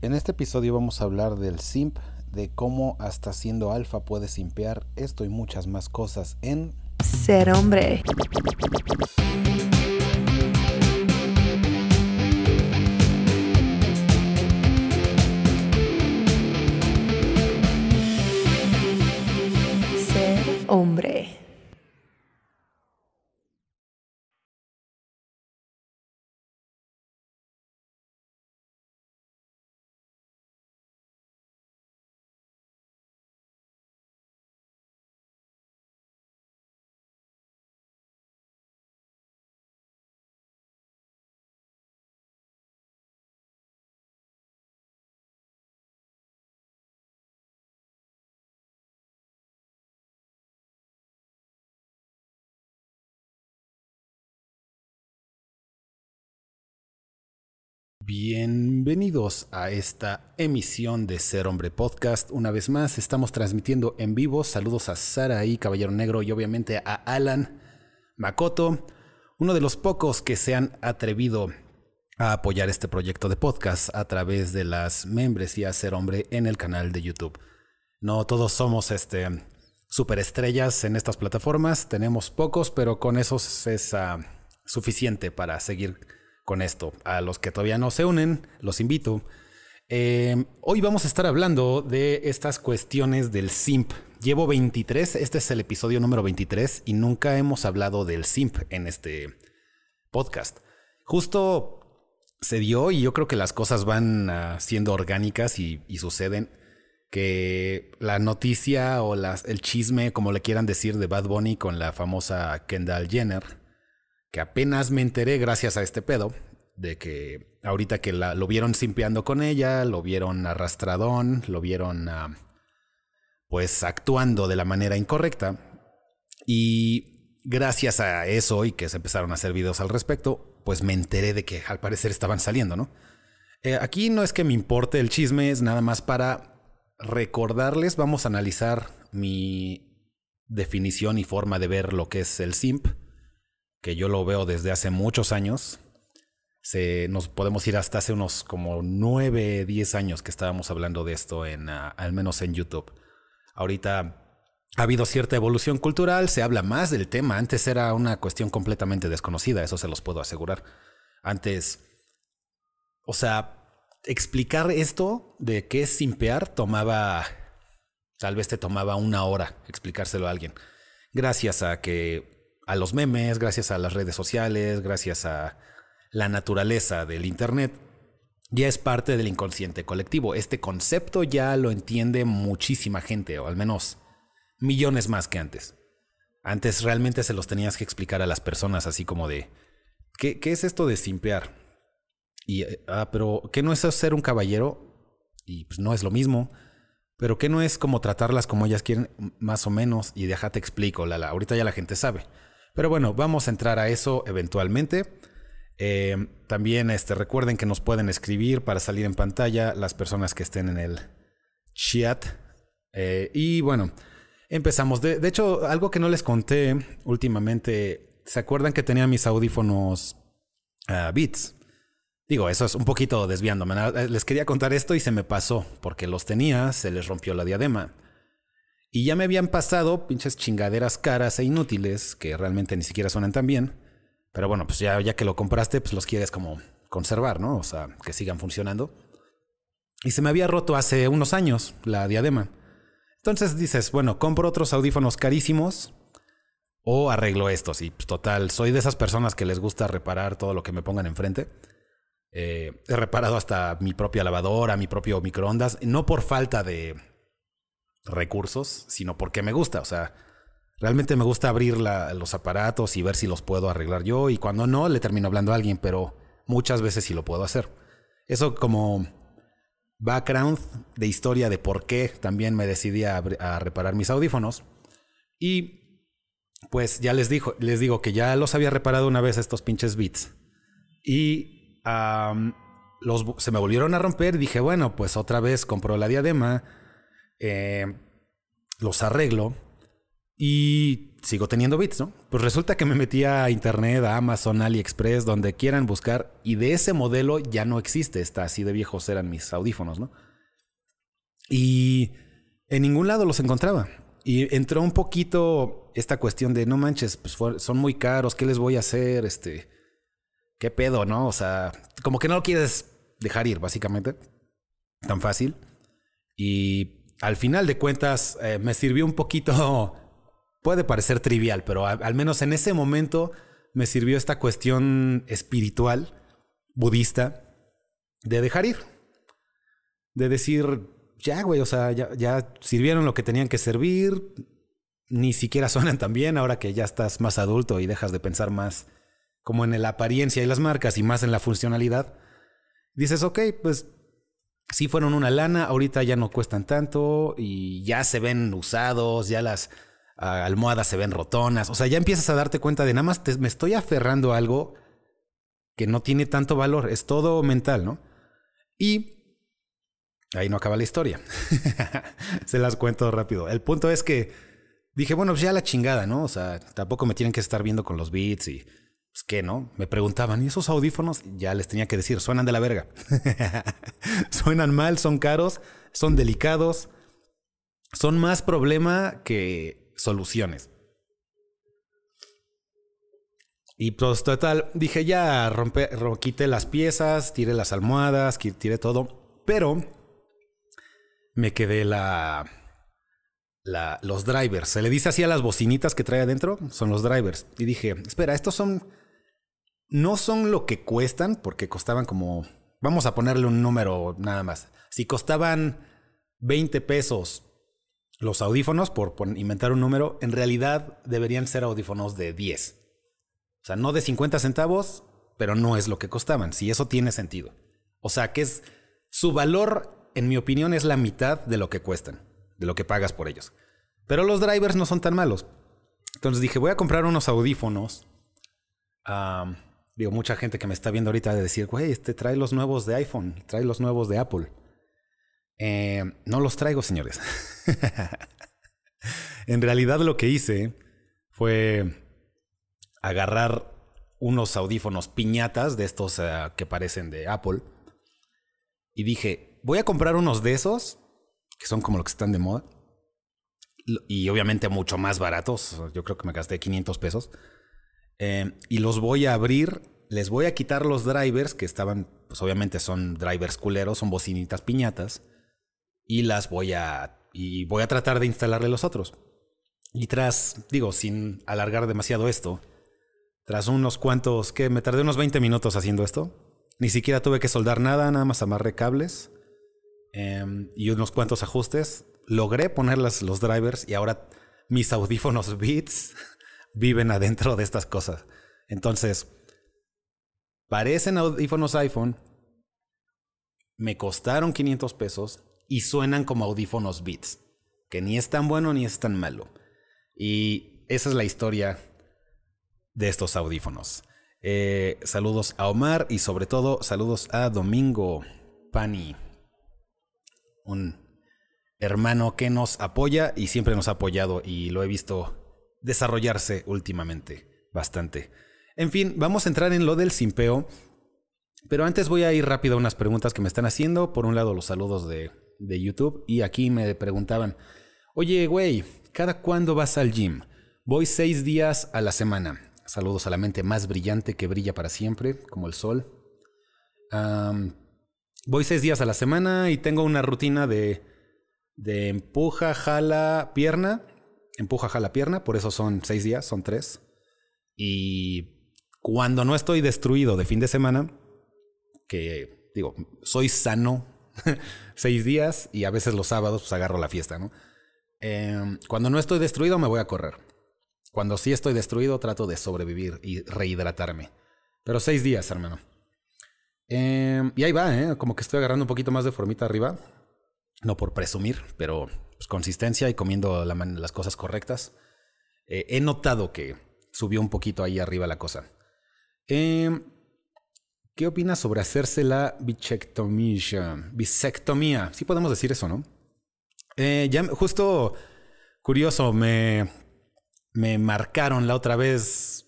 En este episodio vamos a hablar del simp, de cómo hasta siendo alfa puedes simpear esto y muchas más cosas en Ser hombre. Bienvenidos a esta emisión de Ser Hombre Podcast. Una vez más, estamos transmitiendo en vivo. Saludos a Sara y Caballero Negro y obviamente a Alan Makoto, uno de los pocos que se han atrevido a apoyar este proyecto de podcast a través de las membresías Ser Hombre en el canal de YouTube. No todos somos este superestrellas en estas plataformas, tenemos pocos, pero con esos es suficiente para seguir con esto. A los que todavía no se unen, los invito. Eh, hoy vamos a estar hablando de estas cuestiones del simp. Llevo 23, este es el episodio número 23 y nunca hemos hablado del simp en este podcast. Justo se dio y yo creo que las cosas van uh, siendo orgánicas y, suceden que la noticia o el chisme, como le quieran decir, de Bad Bunny con la famosa Kendall Jenner, que apenas me enteré gracias a este pedo, de que ahorita que la, lo vieron simpeando con ella, lo vieron arrastradón, lo vieron uh, pues actuando de la manera incorrecta. Y gracias a eso y que se empezaron a hacer videos al respecto, pues me enteré de que al parecer estaban saliendo, ¿no? Eh, aquí no es que me importe el chisme, es nada más para recordarles, vamos a analizar mi definición y forma de ver lo que es el simp que yo lo veo desde hace muchos años. Se, nos podemos ir hasta hace unos como 9, 10 años que estábamos hablando de esto, en, uh, al menos en YouTube. Ahorita ha habido cierta evolución cultural, se habla más del tema. Antes era una cuestión completamente desconocida, eso se los puedo asegurar. Antes, o sea, explicar esto de qué es simpear tomaba, tal vez te tomaba una hora explicárselo a alguien. Gracias a que a los memes, gracias a las redes sociales, gracias a la naturaleza del Internet, ya es parte del inconsciente colectivo. Este concepto ya lo entiende muchísima gente, o al menos millones más que antes. Antes realmente se los tenías que explicar a las personas así como de, ¿qué, qué es esto de simpear? Y, ah, pero, ¿qué no es ser un caballero? Y pues no es lo mismo. Pero ¿qué no es como tratarlas como ellas quieren, más o menos? Y déjate explico, Lala. Ahorita ya la gente sabe. Pero bueno, vamos a entrar a eso eventualmente. Eh, también este, recuerden que nos pueden escribir para salir en pantalla las personas que estén en el chat. Eh, y bueno, empezamos. De, hecho, algo que no les conté últimamente, ¿se acuerdan que tenía mis audífonos uh, Beats? Digo, eso es un poquito desviándome. Les quería contar esto y se me pasó, porque los tenía, se les rompió la diadema. Y ya me habían pasado pinches chingaderas caras e inútiles que realmente ni siquiera suenan tan bien. Pero bueno, pues ya, ya que lo compraste, pues los quieres como conservar, ¿no? O sea, que sigan funcionando. Y se me había roto hace unos años la diadema. Entonces dices, bueno, compro otros audífonos carísimos o arreglo estos. Y pues, total, soy de esas personas que les gusta reparar todo lo que me pongan enfrente. Eh, he reparado hasta mi propia lavadora, mi propio microondas, no por falta de, recursos, sino porque me gusta. O sea, realmente me gusta abrir los aparatos y ver si los puedo arreglar yo. Y cuando no, le termino hablando a alguien, pero muchas veces sí lo puedo hacer. Eso como background de historia de por qué también me decidí a, reparar mis audífonos. Y pues ya les, dijo, les digo que ya los había reparado una vez estos pinches beats. Y los, se me volvieron a romper. Dije, bueno, pues otra vez compro la diadema eh, los arreglo Y sigo teniendo bits, ¿no? Pues resulta que me metí a internet, a Amazon, AliExpress, donde quieran buscar, y de ese modelo ya no existe, está así de viejos eran mis audífonos, ¿no? Y en ningún lado los encontraba. Y entró un poquito esta cuestión de, no manches, pues son muy caros, ¿qué les voy a hacer? Este, ¿qué pedo, no? O sea, como que no lo quieres dejar ir, básicamente. Tan fácil. Y al final de cuentas, eh, me sirvió un poquito, puede parecer trivial, pero al menos en ese momento me sirvió esta cuestión espiritual, budista, de dejar ir. De decir, ya, güey, o sea, ya, ya sirvieron lo que tenían que servir, ni siquiera suenan tan bien ahora que ya estás más adulto y dejas de pensar más como en la apariencia y las marcas y más en la funcionalidad. Dices, ok, pues sí fueron una lana, ahorita ya no cuestan tanto y ya se ven usados, ya las ah, almohadas se ven rotonas, o sea, ya empiezas a darte cuenta de nada más me estoy aferrando a algo que no tiene tanto valor, es todo mental, ¿no? Y Ahí no acaba la historia. Se las cuento rápido. El punto es que dije, bueno, pues ya la chingada, ¿no? O sea, tampoco me tienen que estar viendo con los beats y pues qué, ¿no? Me preguntaban, ¿y esos audífonos? Ya les tenía que decir, suenan de la verga. suenan mal, son caros, son delicados, son más problema que soluciones. Y pues total, dije ya, rompe, quité las piezas, tiré las almohadas, tiré todo, pero me quedé la, la, los drivers. Se le dice así a las bocinitas que trae adentro, son los drivers. Y dije, espera, estos son, no son lo que cuestan, porque costaban como, vamos a ponerle un número nada más. Si costaban 20 pesos los audífonos, por, inventar un número, en realidad deberían ser audífonos de 10. O sea, no de 50 centavos, pero no es lo que costaban, si eso tiene sentido. O sea, que es su valor en mi opinión, es la mitad de lo que cuestan, de lo que pagas por ellos. Pero los drivers no son tan malos. Entonces dije, voy a comprar unos audífonos. Digo, mucha gente que me está viendo ahorita de decir, güey, este trae los nuevos de iPhone, trae los nuevos de Apple. Eh, no los traigo, señores. en realidad lo que hice fue agarrar unos audífonos piñatas de estos eh, que parecen de Apple. Y dije, voy a comprar unos de esos, que son como los que están de moda. Y obviamente mucho más baratos. Yo creo que me gasté 500 pesos. Eh, y los voy a abrir. Les voy a quitar los drivers que estaban, pues obviamente son drivers culeros, son bocinitas piñatas. Y las voy a. Y voy a tratar de instalarle los otros. Y tras, digo, sin alargar demasiado esto, tras unos cuantos, que me tardé unos 20 minutos haciendo esto. Ni siquiera tuve que soldar nada, nada más amarré cables Em, y unos cuantos ajustes, logré poner los drivers y ahora mis audífonos Beats viven adentro de estas cosas. Entonces, parecen audífonos iPhone, me costaron 500 pesos y suenan como audífonos Beats, que ni es tan bueno ni es tan malo. Y esa es la historia de estos audífonos. Eh, saludos a Omar y sobre todo saludos a Domingo Pani un hermano que nos apoya y siempre nos ha apoyado y lo he visto desarrollarse últimamente bastante. En fin, vamos a entrar en lo del simpeo, pero antes voy a ir rápido a unas preguntas que me están haciendo. Por un lado, los saludos de, de YouTube y aquí me preguntaban, oye, güey, ¿cada cuándo vas al gym? Voy seis días a la semana. Saludos a la mente más brillante que brilla para siempre, como el sol. Voy seis días a la semana y tengo una rutina de, de empuja, jala, pierna. Empuja, jala, pierna. Por eso son seis días, son tres. Y cuando no estoy destruido de fin de semana, que digo, soy sano seis días y a veces los sábados pues agarro la fiesta, ¿no? Em, cuando no estoy destruido me voy a correr. Cuando sí estoy destruido trato de sobrevivir y rehidratarme. Pero seis días, hermano. Em, y ahí va, ¿eh? como que estoy agarrando un poquito más de formita arriba. No por presumir, pero pues, consistencia y comiendo las cosas correctas. Eh, he notado que subió un poquito ahí arriba la cosa. Em, ¿Qué opinas sobre hacerse la bichectomía? Bisectomía. Sí podemos decir eso, ¿no? Eh, justo curioso, me me marcaron la otra vez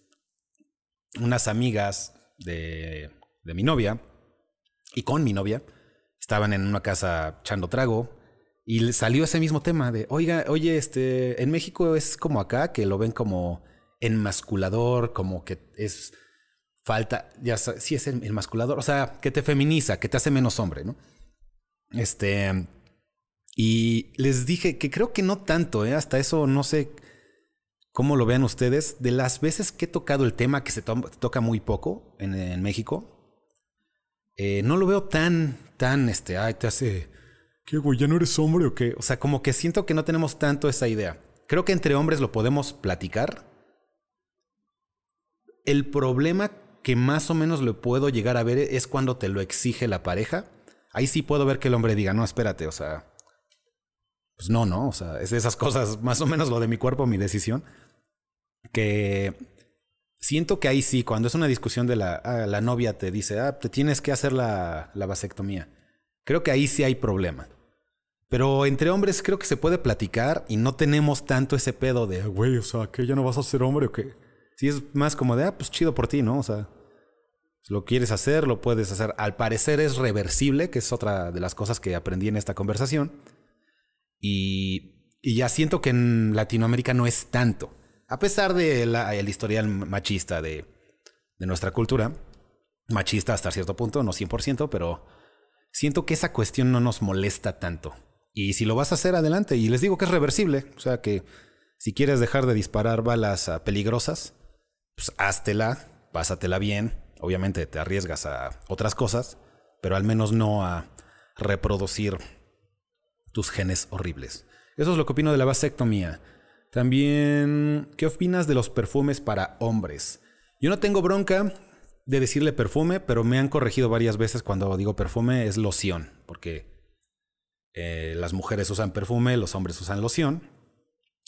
unas amigas de, de mi novia y con mi novia. Estaban en una casa echando trago y salió ese mismo tema de, oiga, oye, este, en México es como acá, que lo ven como enmasculador, como que es falta, ya sí es enmasculador, o sea, que te feminiza, que te hace menos hombre, ¿no? Este, y les dije que creo que no tanto, ¿eh? hasta eso no sé cómo lo vean ustedes. De las veces que he tocado el tema, que se toca muy poco en, México, eh, no lo veo tan, tan, este, ay, te hace, ¿qué güey? ¿Ya no eres hombre o qué? O sea, como que siento que no tenemos tanto esa idea. Creo que entre hombres lo podemos platicar. El problema que más o menos lo puedo llegar a ver es cuando te lo exige la pareja. Ahí sí puedo ver que el hombre diga, no, espérate, o sea, pues no, no, o sea, es de esas cosas, más o menos lo de mi cuerpo, mi decisión, que siento que ahí sí, cuando es una discusión de la, ah, la novia te dice, ah, te tienes que hacer la, la vasectomía, creo que ahí sí hay problema. Pero entre hombres creo que se puede platicar y no tenemos tanto ese pedo de, güey, o sea, que ya no vas a ser hombre o qué. Si es más como de, ah, pues chido por ti, ¿no? O sea, lo quieres hacer, lo puedes hacer. Al parecer es reversible, que es otra de las cosas que aprendí en esta conversación. Y, ya siento que en Latinoamérica no es tanto. A pesar del el historial machista de, de nuestra cultura, machista hasta cierto punto, no 100%, pero siento que esa cuestión no nos molesta tanto. Y si lo vas a hacer, adelante. Y les digo que es reversible. O sea que si quieres dejar de disparar balas peligrosas, pues háztela, pásatela bien. Obviamente te arriesgas a otras cosas, pero al menos no a reproducir tus genes horribles. Eso es lo que opino de la vasectomía. También, ¿qué opinas de los perfumes para hombres? Yo no tengo bronca de decirle perfume, pero me han corregido varias veces cuando digo perfume es loción, porque eh, las mujeres usan perfume, los hombres usan loción.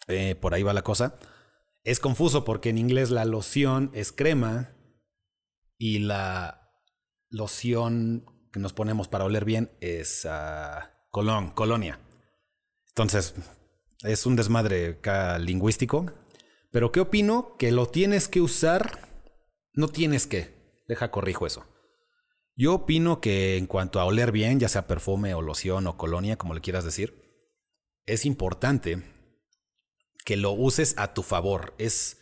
Eh, por ahí va la cosa. Es confuso porque en inglés la loción es crema y la loción que nos ponemos para oler bien es uh, Colón, colonia. Entonces, es un desmadre lingüístico. Pero ¿qué opino? Que lo tienes que usar, no tienes que. Deja, corrijo eso. Yo opino que en cuanto a oler bien, ya sea perfume o loción o colonia, como le quieras decir, es importante que lo uses a tu favor. Es,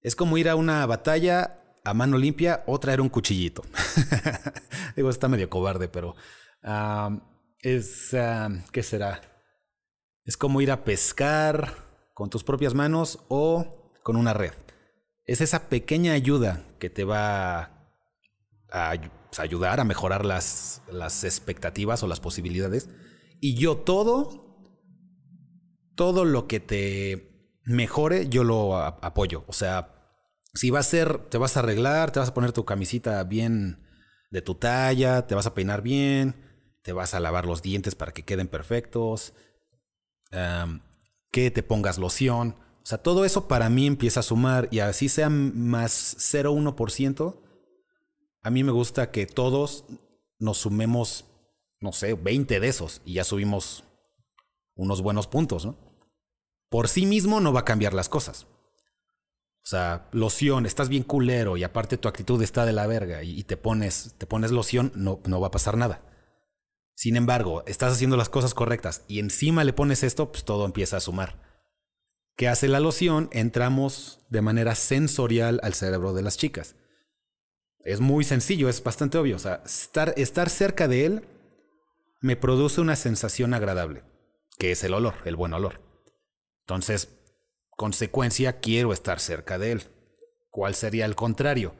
es como ir a una batalla a mano limpia o traer un cuchillito. Digo, está medio cobarde, pero es, ¿qué será? Es como ir a pescar con tus propias manos o con una red. Es esa pequeña ayuda que te va a pues, ayudar a mejorar las, las expectativas o las posibilidades. Y yo todo, todo lo que te mejore, yo lo apoyo. O sea, si va a ser, te vas a arreglar, te vas a poner tu camisita bien de tu talla, te vas a peinar bien, te vas a lavar los dientes para que queden perfectos, que te pongas loción. O sea, todo eso para mí empieza a sumar y así sea más 0,1%. A mí me gusta que todos nos sumemos, no sé, 20 de esos y ya subimos unos buenos puntos, ¿no? Por sí mismo no va a cambiar las cosas. O sea, loción, estás bien culero y aparte tu actitud está de la verga y, te pones, te pones loción, no, no va a pasar nada. Sin embargo, estás haciendo las cosas correctas y encima le pones esto, pues todo empieza a sumar. ¿Qué hace la loción? Entramos de manera sensorial al cerebro de las chicas. Es muy sencillo, es bastante obvio. O sea, estar, estar cerca de él me produce una sensación agradable, que es el olor, el buen olor. Entonces, consecuencia, quiero estar cerca de él. ¿Cuál sería el contrario?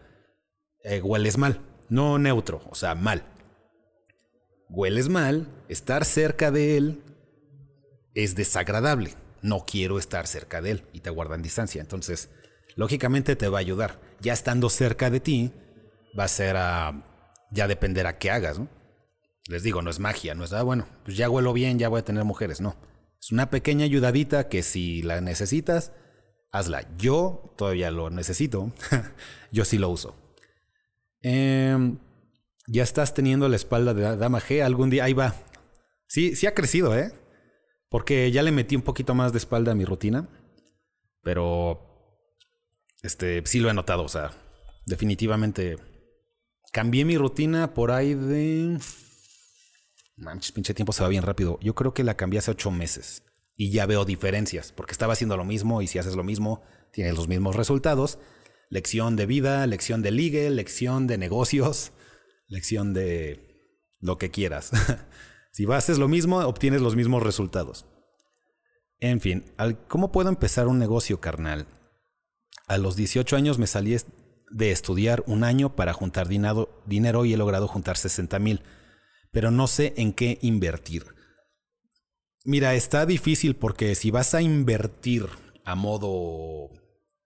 Eh, hueles mal, no neutro, o sea, mal hueles mal, estar cerca de él es desagradable. No quiero estar cerca de él y te guardan distancia. Entonces, lógicamente te va a ayudar. Ya estando cerca de ti, va a ser a. ya dependerá qué hagas, ¿no? Les digo, no es magia, no es, ah, bueno, pues ya huelo bien, ya voy a tener mujeres. No. Es una pequeña ayudadita que si la necesitas, hazla. Yo todavía lo necesito. Yo sí lo uso. Eh, ya estás teniendo la espalda de Dama G. Algún día, ahí va. Sí, sí ha crecido, ¿eh? Porque ya le metí un poquito más de espalda a mi rutina. Pero Este, sí lo he notado, o sea, definitivamente cambié mi rutina por ahí de... Manches, pinche tiempo se va bien rápido. Yo creo que la cambié hace ocho meses y ya veo diferencias, porque estaba haciendo lo mismo y si haces lo mismo, tienes los mismos resultados. Lección de vida, lección de ligue, lección de negocios, lección de lo que quieras. si haces lo mismo, obtienes los mismos resultados. En fin, ¿cómo puedo empezar un negocio carnal? A los 18 años me salí de estudiar un año para juntar dinero, y he logrado juntar 60 mil, pero no sé en qué invertir. Mira, está difícil porque si vas a invertir a modo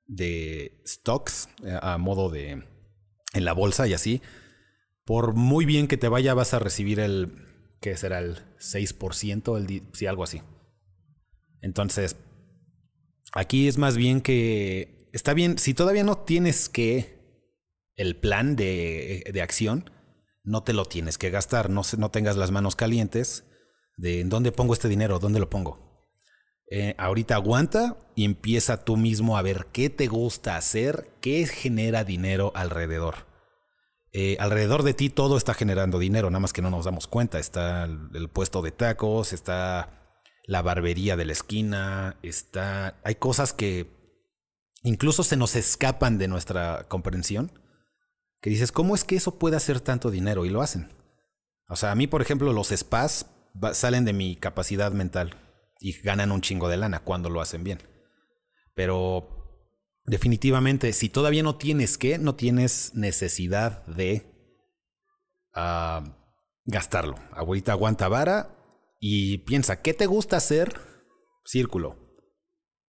de stocks, eh, a modo de en la bolsa y así, por muy bien que te vaya vas a recibir el, ¿qué será? El 6%, el, sí, algo así. Entonces, aquí es más bien que está bien, si todavía no tienes que el plan de, de acción, no te lo tienes que gastar, no, no tengas las manos calientes de en dónde pongo este dinero, dónde lo pongo. Eh, ahorita aguanta y empieza tú mismo a ver qué te gusta hacer, qué genera dinero alrededor. Eh, alrededor de ti todo está generando dinero, nada más que no nos damos cuenta. Está el puesto de tacos, está la barbería de la esquina, está... Hay cosas que incluso se nos escapan de nuestra comprensión, que dices, ¿cómo es que eso puede hacer tanto dinero? Y lo hacen. O sea, a mí, por ejemplo, los spas salen de mi capacidad mental y ganan un chingo de lana cuando lo hacen bien. Pero definitivamente, si todavía no tienes que, no tienes necesidad de uh, gastarlo. Ahorita aguanta vara y piensa, ¿qué te gusta hacer? Círculo.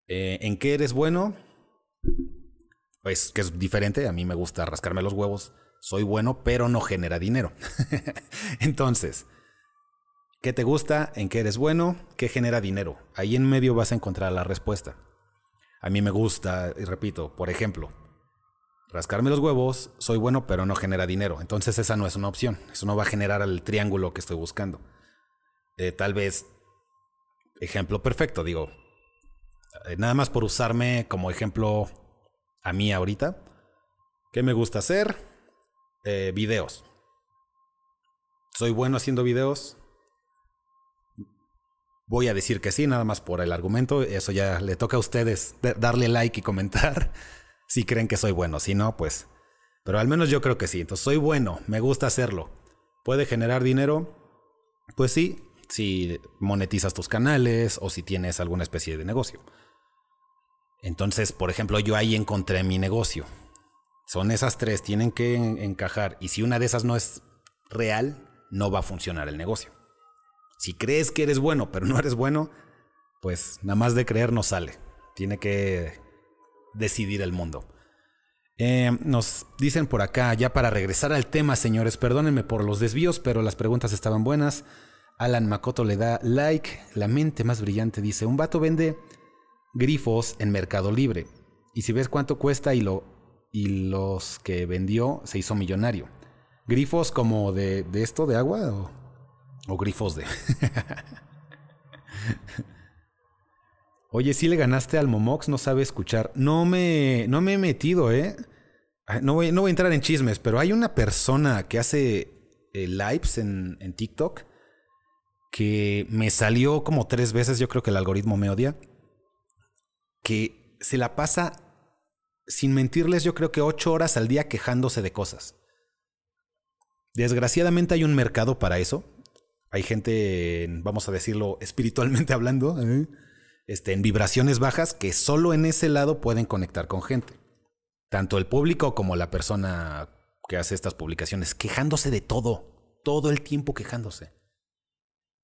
Eh, ¿En qué eres bueno? Pues que es diferente, a mí me gusta rascarme los huevos, soy bueno, pero no genera dinero. Entonces, ¿qué te gusta? ¿En qué eres bueno? ¿Qué genera dinero? Ahí en medio vas a encontrar la respuesta. A mí me gusta, y repito, por ejemplo, rascarme los huevos, soy bueno, pero no genera dinero. Entonces esa no es una opción. Eso no va a generar el triángulo que estoy buscando. Eh, tal vez, ejemplo perfecto, digo, eh, nada más por usarme como ejemplo a mí ahorita. ¿Qué me gusta hacer? Eh, videos. ¿Soy bueno haciendo videos? Voy a decir que sí, nada más por el argumento. Eso ya le toca a ustedes darle like y comentar si creen que soy bueno. Si no, pues... Pero al menos yo creo que sí. Entonces soy bueno, me gusta hacerlo. ¿Puede generar dinero? Pues sí, si monetizas tus canales o si tienes alguna especie de negocio. Entonces, por ejemplo, yo ahí encontré mi negocio. Son esas tres, tienen que encajar. Y si una de esas no es real, no va a funcionar el negocio. Si crees que eres bueno, pero no eres bueno, pues nada más de creer no sale. Tiene que decidir el mundo. Eh, nos dicen por acá, ya para regresar al tema, señores, perdónenme por los desvíos, pero las preguntas estaban buenas. Alan Makoto le da like. La mente más brillante dice, un vato vende grifos en Mercado Libre. Y si ves cuánto cuesta y, lo, y los que vendió se hizo millonario. ¿Grifos como de, de esto, de agua? O, o grifos de... Oye, si le ganaste al Momox, no sabe escuchar. No me, no me he metido, ¿eh? No voy, no voy a entrar en chismes, pero hay una persona que hace eh, lives en, en TikTok que me salió como tres veces. Yo creo que el algoritmo me odia que se la pasa, sin mentirles, yo creo que ocho horas al día quejándose de cosas. Desgraciadamente hay un mercado para eso. Hay gente, vamos a decirlo espiritualmente hablando, ¿eh? este, en vibraciones bajas que solo en ese lado pueden conectar con gente. Tanto el público como la persona que hace estas publicaciones, quejándose de todo, todo el tiempo quejándose.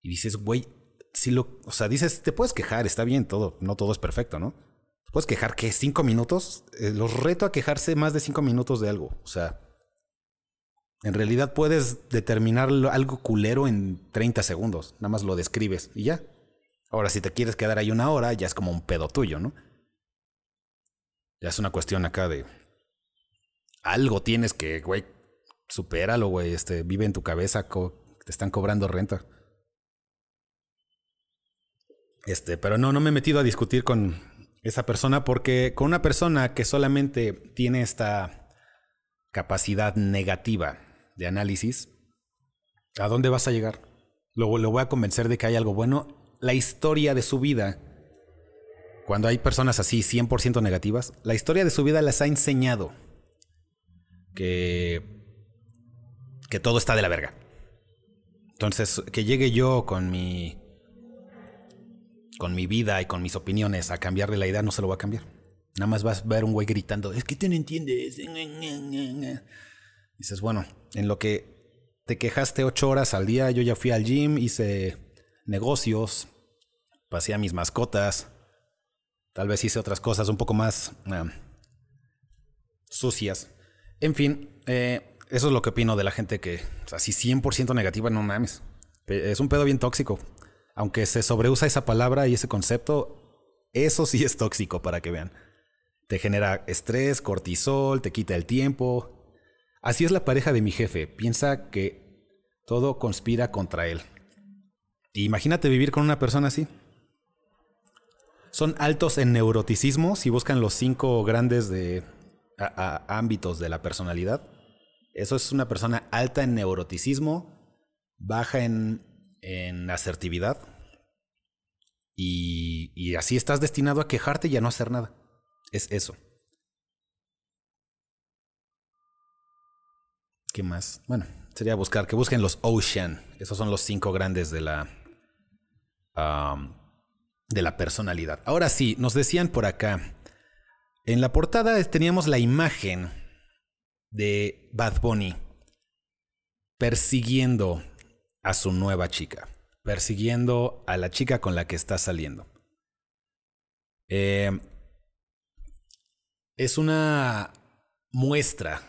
Y dices, güey, si lo, o sea, dices, te puedes quejar, está bien, todo, no todo es perfecto, ¿no? Puedes quejar que cinco minutos. Eh, los reto a quejarse más de cinco minutos de algo. O sea, en realidad puedes determinar algo culero en 30 segundos. Nada más lo describes y ya. Ahora, si te quieres quedar ahí una hora, ya es como un pedo tuyo, ¿no? Ya es una cuestión acá de. Algo tienes que, güey, supéralo, güey. Este, vive en tu cabeza, te están cobrando renta. Este, pero no, no me he metido a discutir con esa persona porque con una persona que solamente tiene esta capacidad negativa de análisis, ¿a dónde vas a llegar? Luego le voy a convencer de que hay algo bueno. La historia de su vida, cuando hay personas así 100% negativas, la historia de su vida les ha enseñado que, que todo está de la verga. Entonces, que llegue yo con mi con mi vida y con mis opiniones a cambiarle la idea, no se lo va a cambiar. Nada más vas a ver un güey gritando, es que tú no entiendes. Dices, bueno, en lo que te quejaste ocho horas al día, yo ya fui al gym, hice negocios, pasé a mis mascotas, tal vez hice otras cosas un poco más sucias. En fin, eh, eso es lo que opino de la gente que, así 100% negativa, no mames. Es un pedo bien tóxico aunque se sobreusa esa palabra y ese concepto, eso sí es tóxico para que vean. Te genera estrés, cortisol, te quita el tiempo. Así es la pareja de mi jefe. Piensa que todo conspira contra él. Imagínate vivir con una persona así. Son altos en neuroticismo si buscan los cinco grandes de, ámbitos de la personalidad. Eso es una persona alta en neuroticismo, baja en en asertividad. Y, así estás destinado a quejarte y a no hacer nada. Es eso. ¿Qué más? Bueno, sería buscar que busquen los Ocean. Esos son los cinco grandes de la. de la personalidad. Ahora sí, nos decían por acá. En la portada teníamos la imagen de Bad Bunny persiguiendo a su nueva chica, persiguiendo a la chica con la que está saliendo. Eh, es una muestra,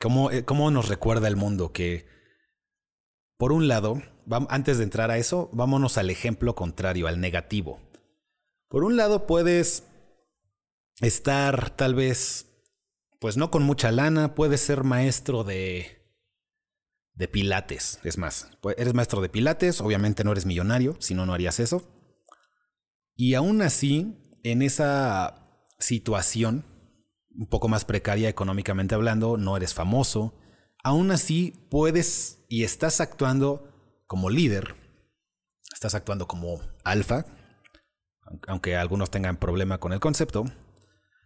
cómo, eh, cómo nos recuerda el mundo que, por un lado, antes de entrar a eso, vámonos al ejemplo contrario, al negativo. Por un lado, puedes estar tal vez, pues no con mucha lana, puedes ser maestro de de pilates. Es más, pues, eres maestro de pilates, obviamente no eres millonario, si no, no harías eso. Y aún así, en esa situación, un poco más precaria económicamente hablando, no eres famoso, aún así puedes y estás actuando como líder, estás actuando como alfa, aunque algunos tengan problema con el concepto,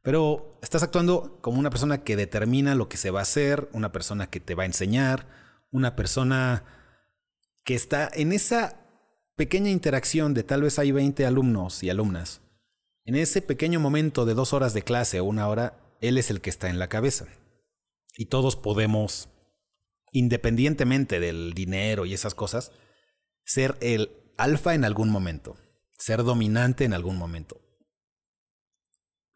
pero estás actuando como una persona que determina lo que se va a hacer, una persona que te va a enseñar, una persona que está en esa pequeña interacción de tal vez hay 20 alumnos y alumnas. En ese pequeño momento de dos horas de clase o una hora, él es el que está en la cabeza. Y todos podemos, independientemente del dinero y esas cosas, ser el alfa en algún momento, ser dominante en algún momento.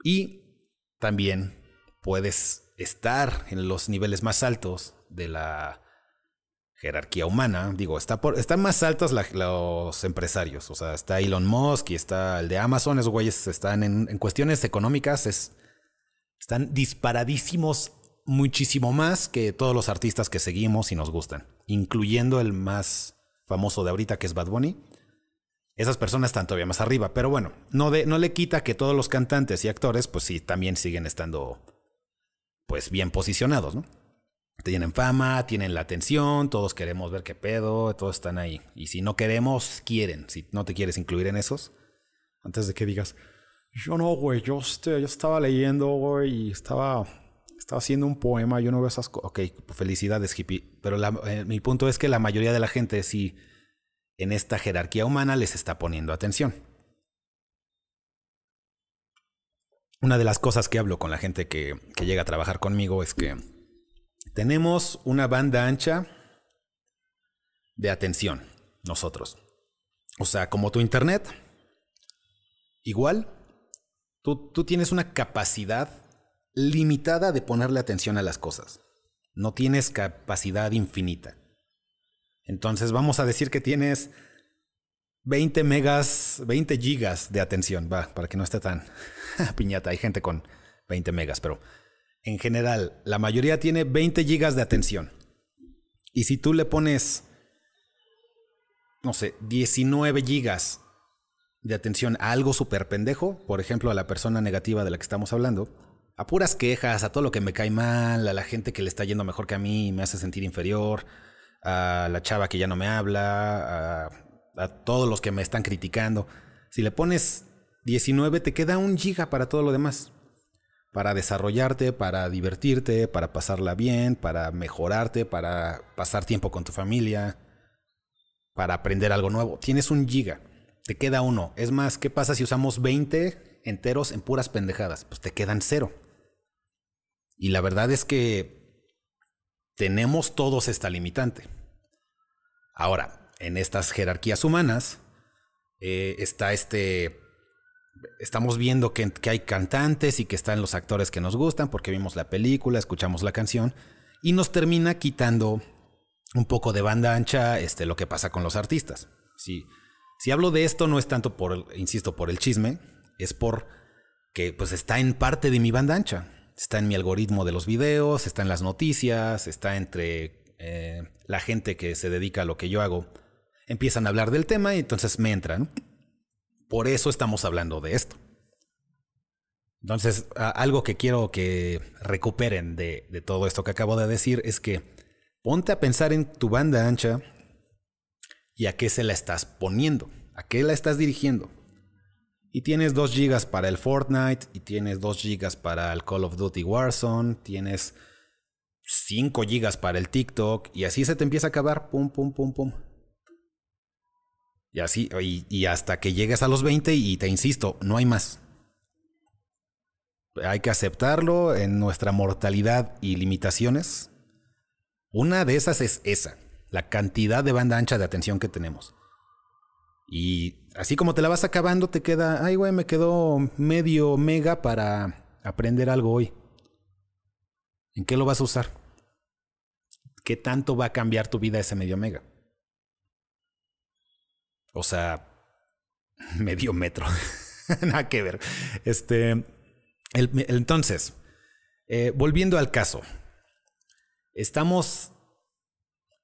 Y también puedes estar en los niveles más altos de la jerarquía humana, digo, está por, están más altos los empresarios, o sea, está Elon Musk y está el de Amazon, esos güeyes están en, cuestiones económicas, es, están disparadísimos muchísimo más que todos los artistas que seguimos y nos gustan, incluyendo el más famoso de ahorita que es Bad Bunny. Esas personas están todavía más arriba, pero bueno, no, de, no le quita que todos los cantantes y actores, pues sí, también siguen estando, pues bien posicionados, ¿no? Tienen fama, tienen la atención, todos queremos ver qué pedo, todos están ahí. Y si no queremos, quieren. Si no te quieres incluir en esos, antes de que digas, yo no, güey, yo, este, yo estaba leyendo, güey, y estaba, estaba haciendo un poema, yo no veo esas cosas. Ok, felicidades, hippie. Pero eh, mi punto es que la mayoría de la gente sí, en esta jerarquía humana, les está poniendo atención. Una de las cosas que hablo con la gente que, que llega a trabajar conmigo es que tenemos una banda ancha de atención, nosotros. O sea, como tu internet, igual, tú, tienes una capacidad limitada de ponerle atención a las cosas. No tienes capacidad infinita. Entonces vamos a decir que tienes 20 megas, 20 gigas de atención, va, para que no esté tan piñata. Hay gente con 20 megas, pero en general, la mayoría tiene 20 gigas de atención. Y si tú le pones, no sé, 19 gigas de atención a algo súper pendejo, por ejemplo, a la persona negativa de la que estamos hablando, a puras quejas, a todo lo que me cae mal, a la gente que le está yendo mejor que a mí y me hace sentir inferior, a la chava que ya no me habla, a, a todos los que me están criticando. Si le pones 19, te queda un giga para todo lo demás. Para desarrollarte, para divertirte, para pasarla bien, para mejorarte, para pasar tiempo con tu familia, para aprender algo nuevo. Tienes un giga, te queda uno. Es más, ¿qué pasa si usamos 20 enteros en puras pendejadas? Pues te quedan cero. Y la verdad es que tenemos todos esta limitante. Ahora, en estas jerarquías humanas eh, está este... Estamos viendo que, que hay cantantes y que están los actores que nos gustan porque vimos la película, escuchamos la canción y nos termina quitando un poco de banda ancha este, lo que pasa con los artistas. Si, si hablo de esto no es tanto por, insisto, por el chisme, es por que pues está en parte de mi banda ancha. Está en mi algoritmo de los videos, está en las noticias, está entre eh, la gente que se dedica a lo que yo hago. Empiezan a hablar del tema y entonces me entran. Por eso estamos hablando de esto. Entonces, algo que quiero que recuperen de, todo esto que acabo de decir es que ponte a pensar en tu banda ancha y a qué se la estás poniendo, a qué la estás dirigiendo. Y tienes 2 GB para el Fortnite, y tienes 2 GB para el Call of Duty Warzone, tienes 5 GB para el TikTok, y así se te empieza a acabar, pum, pum, pum, pum. Y así, y, hasta que llegues a los 20, y te insisto, no hay más. Hay que aceptarlo en nuestra mortalidad y limitaciones. Una de esas es esa, la cantidad de banda ancha de atención que tenemos. Y así como te la vas acabando, te queda, ay güey, me quedó medio mega para aprender algo hoy. ¿En qué lo vas a usar? ¿Qué tanto va a cambiar tu vida ese medio mega? O sea, medio metro. Nada que ver. Este, entonces, eh, volviendo al caso, estamos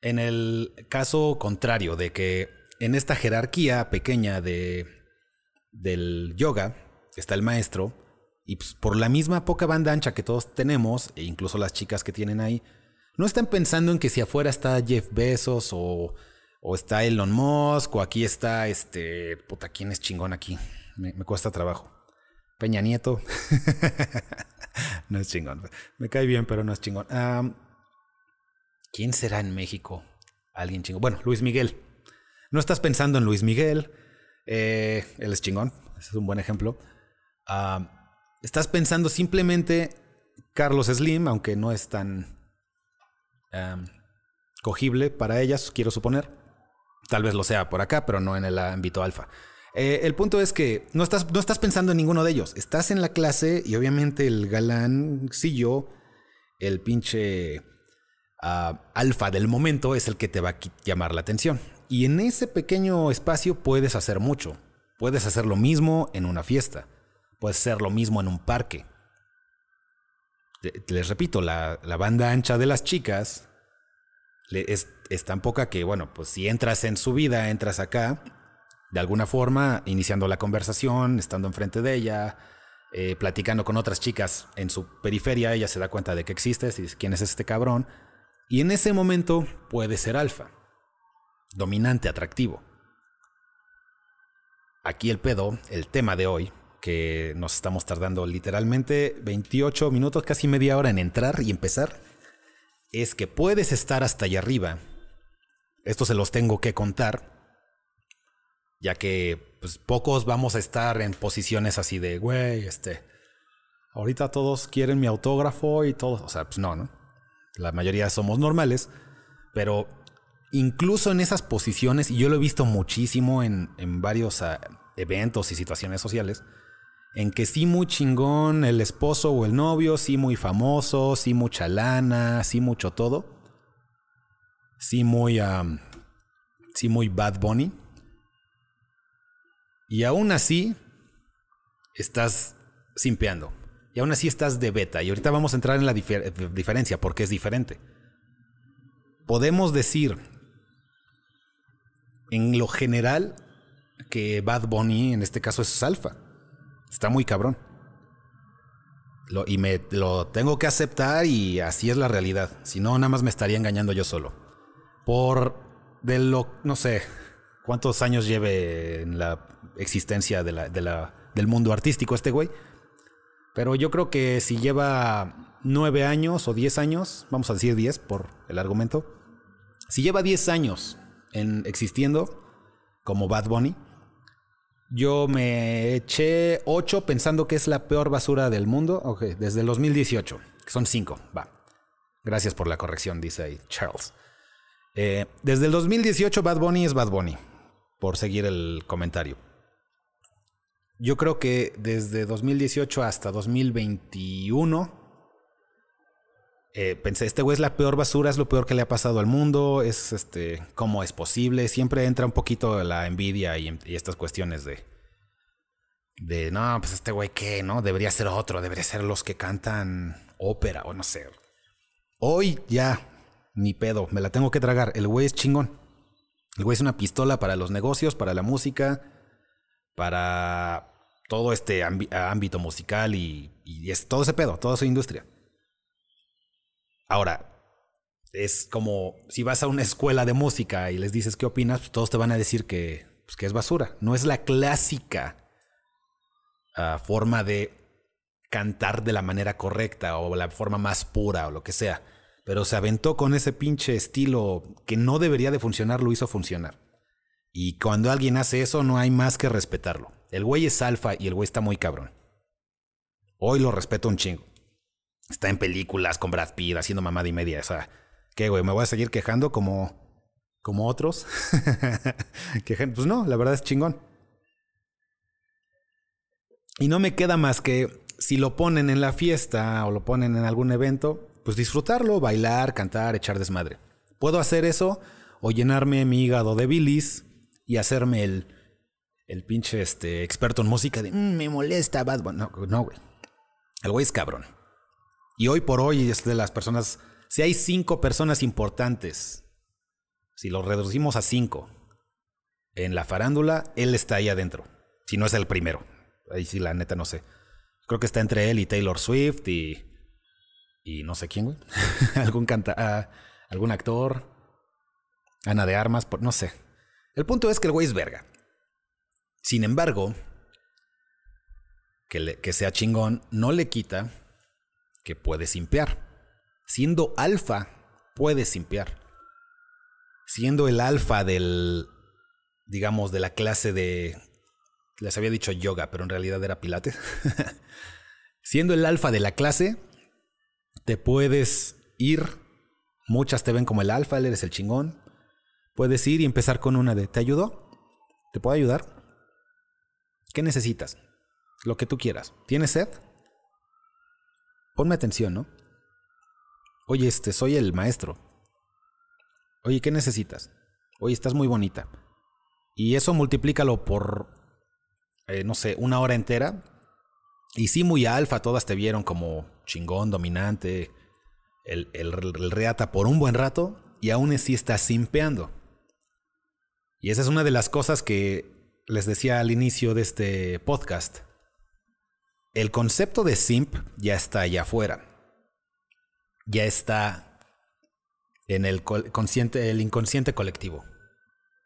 en el caso contrario de que en esta jerarquía pequeña de, del yoga está el maestro y pues, por la misma poca banda ancha que todos tenemos, e incluso las chicas que tienen ahí, no están pensando en que si afuera está Jeff Bezos o, o está Elon Musk o aquí está este... Puta, ¿quién es chingón aquí? Me, cuesta trabajo. Peña Nieto. no es chingón. Me cae bien, pero no es chingón. ¿Quién será en México? Alguien chingón. Bueno, Luis Miguel. No estás pensando en Luis Miguel. Eh, él es chingón. Ese es un buen ejemplo. Estás pensando simplemente Carlos Slim, aunque no es tan cogible para ellas, quiero suponer. Tal vez lo sea por acá, pero no en el ámbito alfa. Eh, el punto es que no estás, no estás pensando en ninguno de ellos. Estás en la clase y obviamente el galán, sí yo, el pinche uh, alfa del momento es el que te va a llamar la atención. Y en ese pequeño espacio puedes hacer mucho. Puedes hacer lo mismo en una fiesta. Puedes hacer lo mismo en un parque. Les repito, la, la banda ancha de las chicas es, tan poca que, bueno, pues si entras en su vida, entras acá de alguna forma, iniciando la conversación, estando enfrente de ella, eh, platicando con otras chicas en su periferia, ella se da cuenta de que existes y ¿quién es este cabrón? Y en ese momento puede ser alfa, dominante, atractivo. Aquí el pedo, el tema de hoy, que nos estamos tardando literalmente 28 minutos, casi media hora en entrar y empezar, es que puedes estar hasta allá arriba. Esto se los tengo que contar ya que pues, pocos vamos a estar en posiciones así de, güey, este, ahorita todos quieren mi autógrafo y todos, o sea, pues no, ¿no? La mayoría somos normales, pero incluso en esas posiciones, y yo lo he visto muchísimo en, en varios uh, eventos y situaciones sociales, en que sí muy chingón el esposo o el novio, sí muy famoso, sí mucha lana, sí mucho todo, sí muy, um, sí muy Bad Bunny, y aún así, estás simpeando. Y aún así estás de beta. Y ahorita vamos a entrar en la difer diferencia, porque es diferente. Podemos decir, en lo general, que Bad Bunny en este caso es alfa. Está muy cabrón. Lo, y me lo tengo que aceptar y así es la realidad. Si no, nada más me estaría engañando yo solo. Por de lo, no sé, cuántos años lleve en la existencia de la, de la, del mundo artístico este güey. Pero yo creo que si lleva nueve años o diez años, vamos a decir diez por el argumento, si lleva diez años en existiendo como Bad Bunny, yo me eché ocho pensando que es la peor basura del mundo. Ok, desde el 2018, que son cinco, va. Gracias por la corrección, dice ahí Charles. Eh, desde el 2018 Bad Bunny es Bad Bunny, por seguir el comentario. Yo creo que desde 2018 hasta 2021 eh, pensé, este güey es la peor basura, es lo peor que le ha pasado al mundo, es este, cómo es posible. Siempre entra un poquito la envidia y, estas cuestiones de, de, no, pues este güey qué, ¿no? Debería ser otro, debería ser los que cantan ópera o no sé. Hoy ya, ni pedo, me la tengo que tragar. El güey es chingón. El güey es una pistola para los negocios, para la música, para todo este ámbito musical y, y es todo ese pedo, toda su industria. Ahora, es como si vas a una escuela de música y les dices qué opinas, pues todos te van a decir que, pues, es basura. No es la clásica uh, forma de cantar de la manera correcta o la forma más pura o lo que sea. Pero se aventó con ese pinche estilo que no debería de funcionar, lo hizo funcionar. Y cuando alguien hace eso, no hay más que respetarlo. El güey es alfa y el güey está muy cabrón. Hoy lo respeto un chingo. Está en películas con Brad Pitt haciendo mamada y media. O sea, ¿qué, güey? ¿Me voy a seguir quejando como, como otros? pues no, la verdad es chingón. Y no me queda más que si lo ponen en la fiesta o lo ponen en algún evento, pues disfrutarlo, bailar, cantar, echar desmadre. Puedo hacer eso o llenarme mi hígado de bilis y hacerme el, el pinche este, experto en música de mm, me molesta Bad Bunny. No, no, güey. El güey es cabrón. Y hoy por hoy es de las personas. Si hay cinco personas importantes, si lo reducimos a cinco en la farándula, él está ahí adentro. Si no es el primero. Ahí sí, la neta, no sé. Creo que está entre él y Taylor Swift y. Y no sé quién, güey. algún canta. Ah, algún actor. Ana de Armas, no sé. El punto es que el güey es verga. Sin embargo, que, que sea chingón no le quita que puede simpear. Siendo alfa, puede simpear. Siendo el alfa del, digamos, de la clase de les había dicho yoga, pero en realidad era pilates. Siendo el alfa de la clase, te puedes ir. Muchas te ven como el alfa, eres el chingón. Puedes ir y empezar con una de, ¿te ayudó? ¿Te puedo ayudar? ¿Qué necesitas? Lo que tú quieras. ¿Tienes sed? Ponme atención, ¿no? Oye, este, soy el maestro. Oye, ¿qué necesitas? Oye, estás muy bonita. Y eso multiplícalo por eh, no sé, una hora entera. Y sí, muy alfa, todas te vieron como chingón, dominante, el, el, reata por un buen rato y aún así estás simpeando. Y esa es una de las cosas que les decía al inicio de este podcast. El concepto de simp ya está allá afuera. Ya está en el, consciente, el inconsciente colectivo.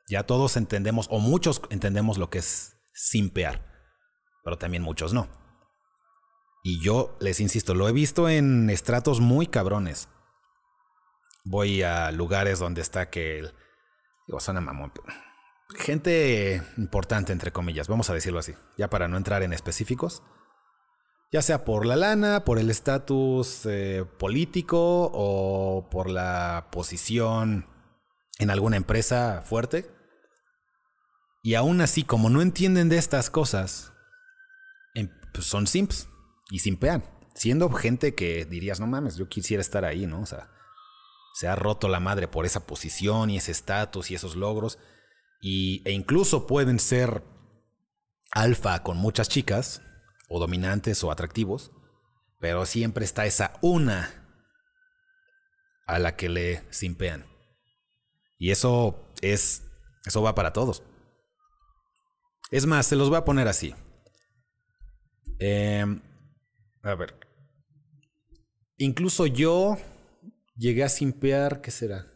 Ya todos entendemos, o muchos entendemos lo que es simpear, pero también muchos no. Y yo les insisto, lo he visto en estratos muy cabrones. Voy a lugares donde está que el, digo, suena mamón. Gente importante, entre comillas, vamos a decirlo así, ya para no entrar en específicos. Ya sea por la lana, por el estatus eh, político o por la posición en alguna empresa fuerte. Y aún así, como no entienden de estas cosas, em, pues son simps y simpean. Siendo gente que dirías, no mames, yo quisiera estar ahí, ¿no? O sea, se ha roto la madre por esa posición y ese estatus y esos logros. Y, e incluso pueden ser alfa con muchas chicas, o dominantes o atractivos, pero siempre está esa una a la que le simpean. Y eso es, eso va para todos. Es más, se los voy a poner así. Em, a ver. Incluso yo llegué a simpear, ¿qué será?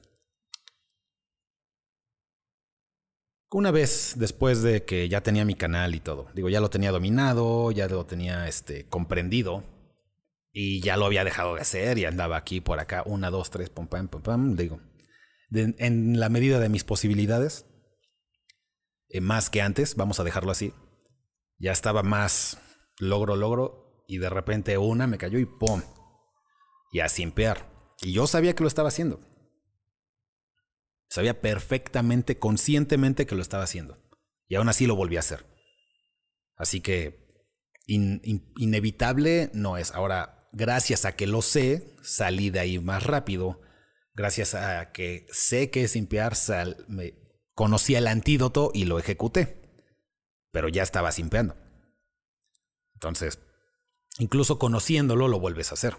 Una vez después de que ya tenía mi canal y todo. Digo, ya lo tenía dominado, ya lo tenía este, comprendido. Y ya lo había dejado de hacer y andaba aquí por acá, una, dos, tres, pum, pam, pum, pam. Digo, en la medida de mis posibilidades, eh, más que antes, vamos a dejarlo así. Ya estaba más logro, logro, y de repente una me cayó y ¡pum! Y a simpear. Y yo sabía que lo estaba haciendo. Sabía perfectamente, conscientemente que lo estaba haciendo. Y aún así lo volví a hacer. Así que inevitable no es. Ahora, gracias a que lo sé, salí de ahí más rápido. Gracias a que sé que es simpear, sal, me, conocí el antídoto y lo ejecuté. Pero ya estaba simpeando. Entonces, incluso conociéndolo lo vuelves a hacer.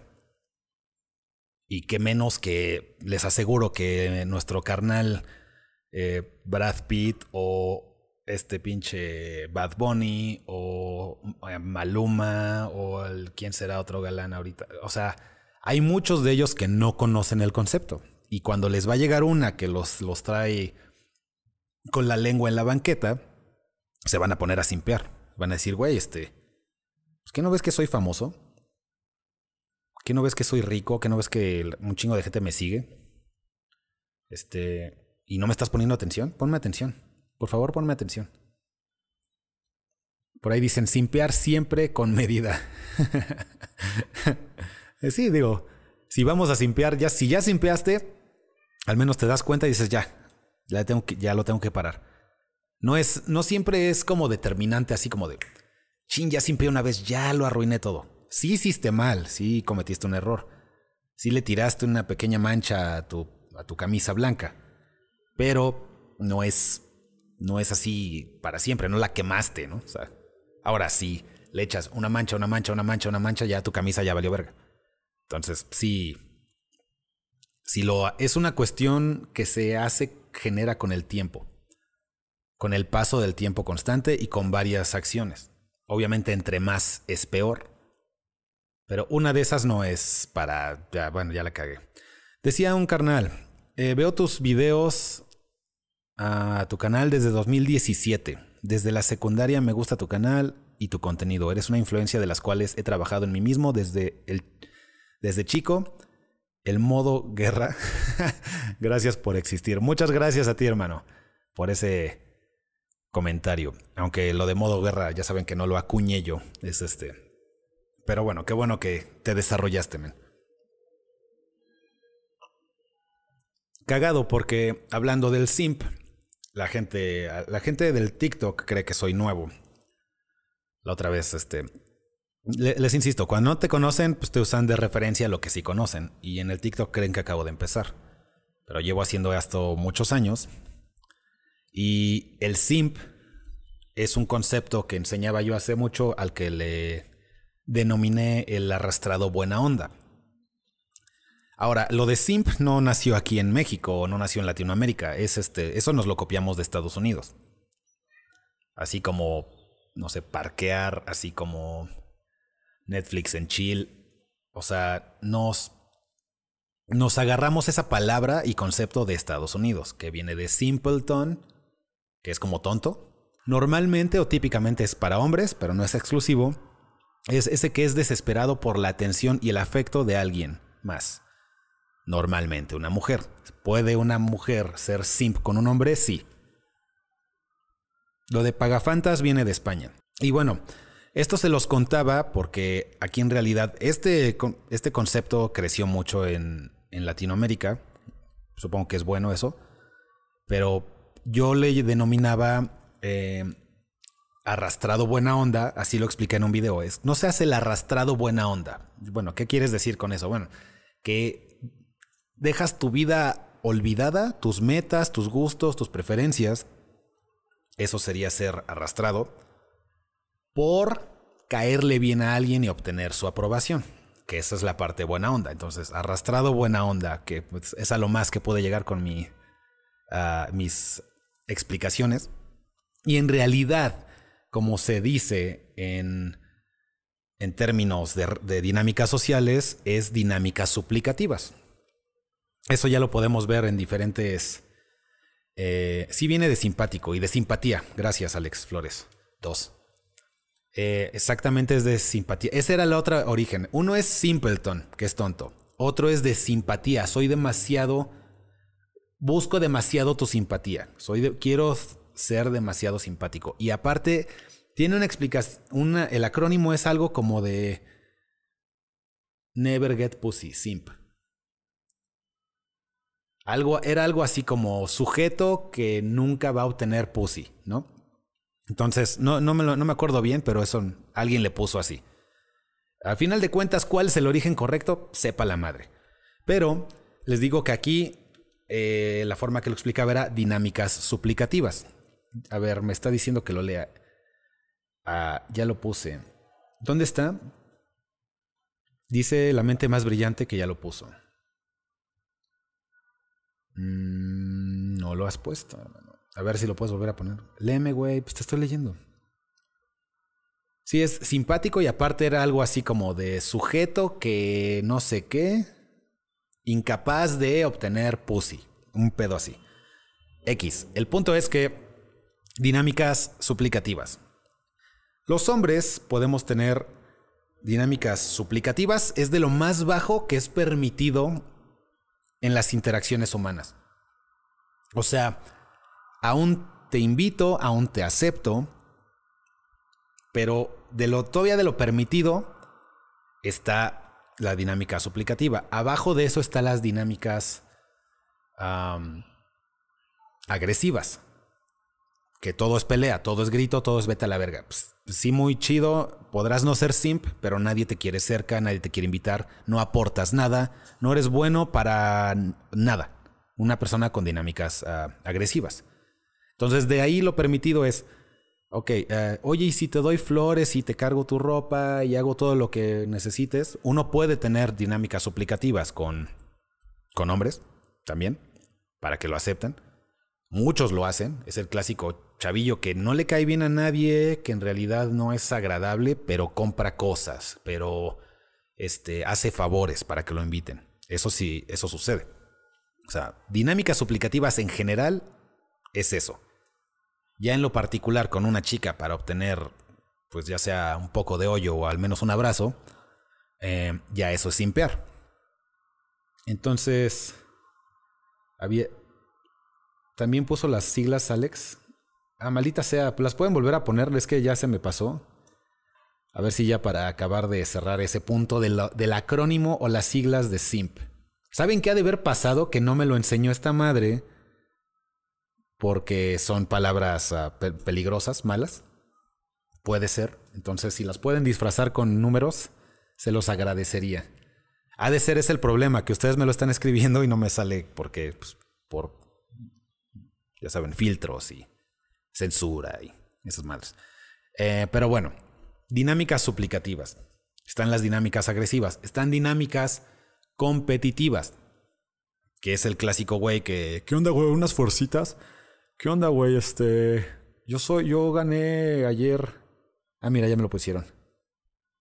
Y qué menos que les aseguro que nuestro carnal eh, Brad Pitt o este pinche Bad Bunny o eh, Maluma o el, quién será otro galán ahorita. O sea, hay muchos de ellos que no conocen el concepto. Y cuando les va a llegar una que los, los trae con la lengua en la banqueta, se van a poner a simpear. Van a decir, güey, este, pues, ¿qué no ves que soy famoso? ¿Qué no ves que soy rico? ¿Qué no ves que un chingo de gente me sigue? Este, ¿y no me estás poniendo atención? Ponme atención. Por favor, ponme atención. Por ahí dicen, simpear siempre con medida. sí, digo, si vamos a simpear, ya, si ya simpeaste, al menos te das cuenta y dices, ya, ya, tengo ya lo tengo que parar. No, es, no siempre es como determinante, así como de, chin, ya simpeé una vez, ya lo arruiné todo. Sí hiciste mal, sí cometiste un error. Sí le tiraste una pequeña mancha a tu, a tu camisa blanca. Pero no es, no es así para siempre, no la quemaste, ¿no? O sea, ahora sí, le echas una mancha, una mancha, una mancha, una mancha, ya tu camisa ya valió verga. Entonces, sí, si lo es una cuestión que se hace genera con el tiempo, con el paso del tiempo constante y con varias acciones. Obviamente entre más es peor, pero una de esas no es para, ya, bueno, ya la cagué. Decía un carnal, eh, veo tus videos a tu canal desde 2017. Desde la secundaria me gusta tu canal y tu contenido. Eres una influencia de las cuales he trabajado en mí mismo desde, el, desde chico el modo guerra. gracias por existir. Muchas gracias a ti, hermano, por ese comentario. Aunque lo de modo guerra, ya saben que no lo acuñé yo. Es este. Pero bueno, qué bueno que te desarrollaste, men. Cagado porque hablando del simp, la gente, la gente del TikTok cree que soy nuevo. La otra vez, este, les insisto, cuando no te conocen, pues te usan de referencia lo que sí conocen. Y en el TikTok creen que acabo de empezar. Pero llevo haciendo esto muchos años. Y el simp es un concepto que enseñaba yo hace mucho al que le denominé el arrastrado buena onda. Ahora, lo de simp no nació aquí en México o no nació en Latinoamérica. Es este, eso nos lo copiamos de Estados Unidos. Así como, no sé, parquear, así como Netflix en chill. O sea, nos, nos agarramos esa palabra y concepto de Estados Unidos, que viene de simpleton, que es como tonto. Normalmente o típicamente es para hombres, pero no es exclusivo. Es ese que es desesperado por la atención y el afecto de alguien más. Normalmente una mujer. ¿Puede una mujer ser simp con un hombre? Sí. Lo de pagafantas viene de España. Y bueno, esto se los contaba porque aquí en realidad este, este concepto creció mucho en, Latinoamérica. Supongo que es bueno eso. Pero yo le denominaba eh, arrastrado buena onda, así lo expliqué en un video. Es, no se hace el arrastrado buena onda. Bueno, ¿qué quieres decir con eso? Bueno, que dejas tu vida olvidada, tus metas, tus gustos, tus preferencias. Eso sería ser arrastrado por caerle bien a alguien y obtener su aprobación. Que esa es la parte buena onda. Entonces, arrastrado buena onda, que pues, es a lo más que puede llegar con mi, ah, mis explicaciones. Y en realidad, como se dice en, en términos de, dinámicas sociales, es dinámicas suplicativas. Eso ya lo podemos ver en diferentes... Eh, sí viene de simpático y de simpatía. Gracias, Alex Flores. Dos. Eh, exactamente es de simpatía. Ese era el otro origen. Uno es simpleton, que es tonto. Otro es de simpatía. Soy demasiado... Busco demasiado tu simpatía. Soy de, quiero ser demasiado simpático. Y aparte, tiene una explicación. el acrónimo es algo como de. Never get pussy, simp. Algo, era algo así como sujeto que nunca va a obtener pussy, ¿no? Entonces, no, no, me no me acuerdo bien, pero eso alguien le puso así. Al final de cuentas, ¿cuál es el origen correcto? Sepa la madre. Pero les digo que aquí eh, la forma que lo explicaba era dinámicas suplicativas. A ver, me está diciendo que lo lea. Ah, ya lo puse. ¿Dónde está? Dice la mente más brillante que ya lo puso. Mm, no lo has puesto. A ver si lo puedes volver a poner. Léeme, güey, pues te estoy leyendo. Sí, es simpático y aparte era algo así como de sujeto que no sé qué, incapaz de obtener pussy. Un pedo así. X. El punto es que dinámicas suplicativas. Los hombres podemos tener dinámicas suplicativas. Es de lo más bajo que es permitido en las interacciones humanas. O sea, aún te invito, aún te acepto, pero de lo todavía de lo permitido está la dinámica suplicativa. Abajo de eso están las dinámicas agresivas. Que todo es pelea, todo es grito, todo es vete a la verga. Pues, sí, muy chido. Podrás no ser simp, pero nadie te quiere cerca, nadie te quiere invitar. No aportas nada. No eres bueno para nada. Una persona con dinámicas ah, agresivas. Entonces, de ahí lo permitido es Ok, eh, oye, y si te doy flores y te cargo tu ropa y hago todo lo que necesites, uno puede tener dinámicas suplicativas con, con hombres también, para que lo acepten. Muchos lo hacen, es el clásico chavillo que no le cae bien a nadie, que en realidad no es agradable, pero compra cosas, pero este, hace favores para que lo inviten. Eso sí, eso sucede. O sea, dinámicas suplicativas en general es eso ya en lo particular con una chica para obtener, pues ya sea un poco de hoyo o al menos un abrazo, eh, ya eso es simpear. Entonces, había... También puso las siglas Alex. Ah, maldita sea, las pueden volver a poner, es que ya se me pasó. A ver si ya para acabar de cerrar ese punto del acrónimo o las siglas de SIMP. ¿Saben qué ha de haber pasado que no me lo enseñó esta madre? porque son palabras ah, peligrosas, malas. Puede ser. Entonces, si las pueden disfrazar con números, se los agradecería. Ha de ser ese el problema, que ustedes me lo están escribiendo y no me sale porque, pues, por, ya saben, filtros y censura y esas madres. Eh, pero bueno, dinámicas suplicativas. Están las dinámicas agresivas. Están dinámicas competitivas. Que es el clásico güey que, ¿qué onda, güey? Unas forcitas. ¿Qué onda, güey? Este. Yo soy. Yo gané ayer. Ah, mira, ya me lo pusieron.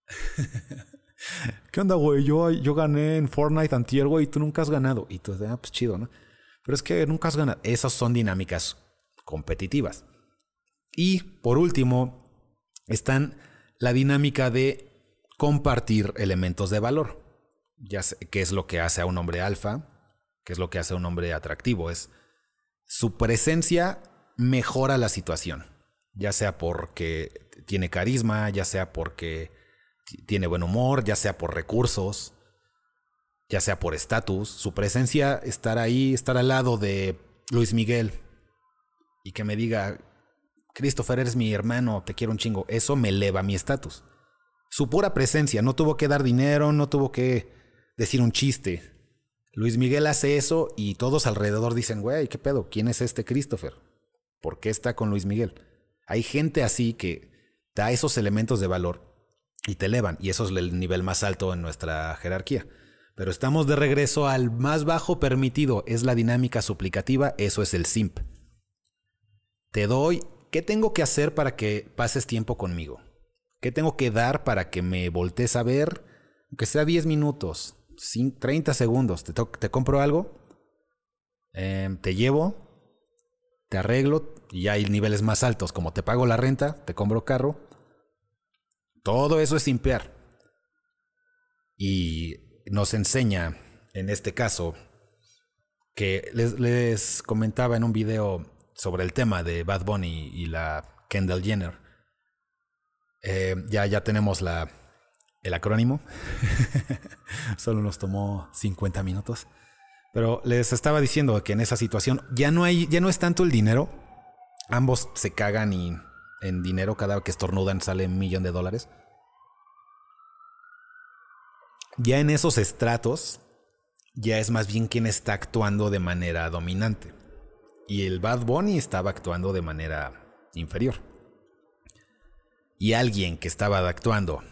¿Qué onda, güey? Yo, yo gané en Fortnite antier, güey, y tú nunca has ganado. Y tú, ah, pues chido, ¿no? Pero es que nunca has ganado. Esas son dinámicas competitivas. Y por último, están la dinámica de compartir elementos de valor. Ya qué es lo que hace a un hombre alfa, qué es lo que hace a un hombre atractivo. Es su presencia mejora la situación, ya sea porque tiene carisma, ya sea porque tiene buen humor, ya sea por recursos, ya sea por estatus. Su presencia, estar ahí, estar al lado de Luis Miguel y que me diga, Christopher, eres mi hermano, te quiero un chingo, eso me eleva mi estatus. Su pura presencia, no tuvo que dar dinero, no tuvo que decir un chiste, Luis Miguel hace eso y todos alrededor dicen, güey, ¿qué pedo? ¿Quién es este Christopher? ¿Por qué está con Luis Miguel? Hay gente así que da esos elementos de valor y te elevan, y eso es el nivel más alto en nuestra jerarquía. Pero estamos de regreso al más bajo permitido, es la dinámica suplicativa, eso es el simp. Te doy ¿qué tengo que hacer para que pases tiempo conmigo? ¿Qué tengo que dar para que me voltees a ver? Aunque sea 10 minutos, 30 segundos, te, te compro algo, em, te llevo, te arreglo, y hay niveles más altos, como te pago la renta, te compro carro. Todo eso es simpear. Y nos enseña, en este caso, que les, comentaba en un video sobre el tema de Bad Bunny y la Kendall Jenner. Eh, ya, ya tenemos la, el acrónimo. Solo nos tomó 50 minutos. Pero les estaba diciendo que en esa situación ya no hay, ya no es tanto el dinero. Ambos se cagan y en dinero cada vez que estornudan sale un millón de dólares. Ya en esos estratos, ya es más bien quien está actuando de manera dominante. Y el Bad Bunny estaba actuando de manera inferior. Y alguien que estaba actuando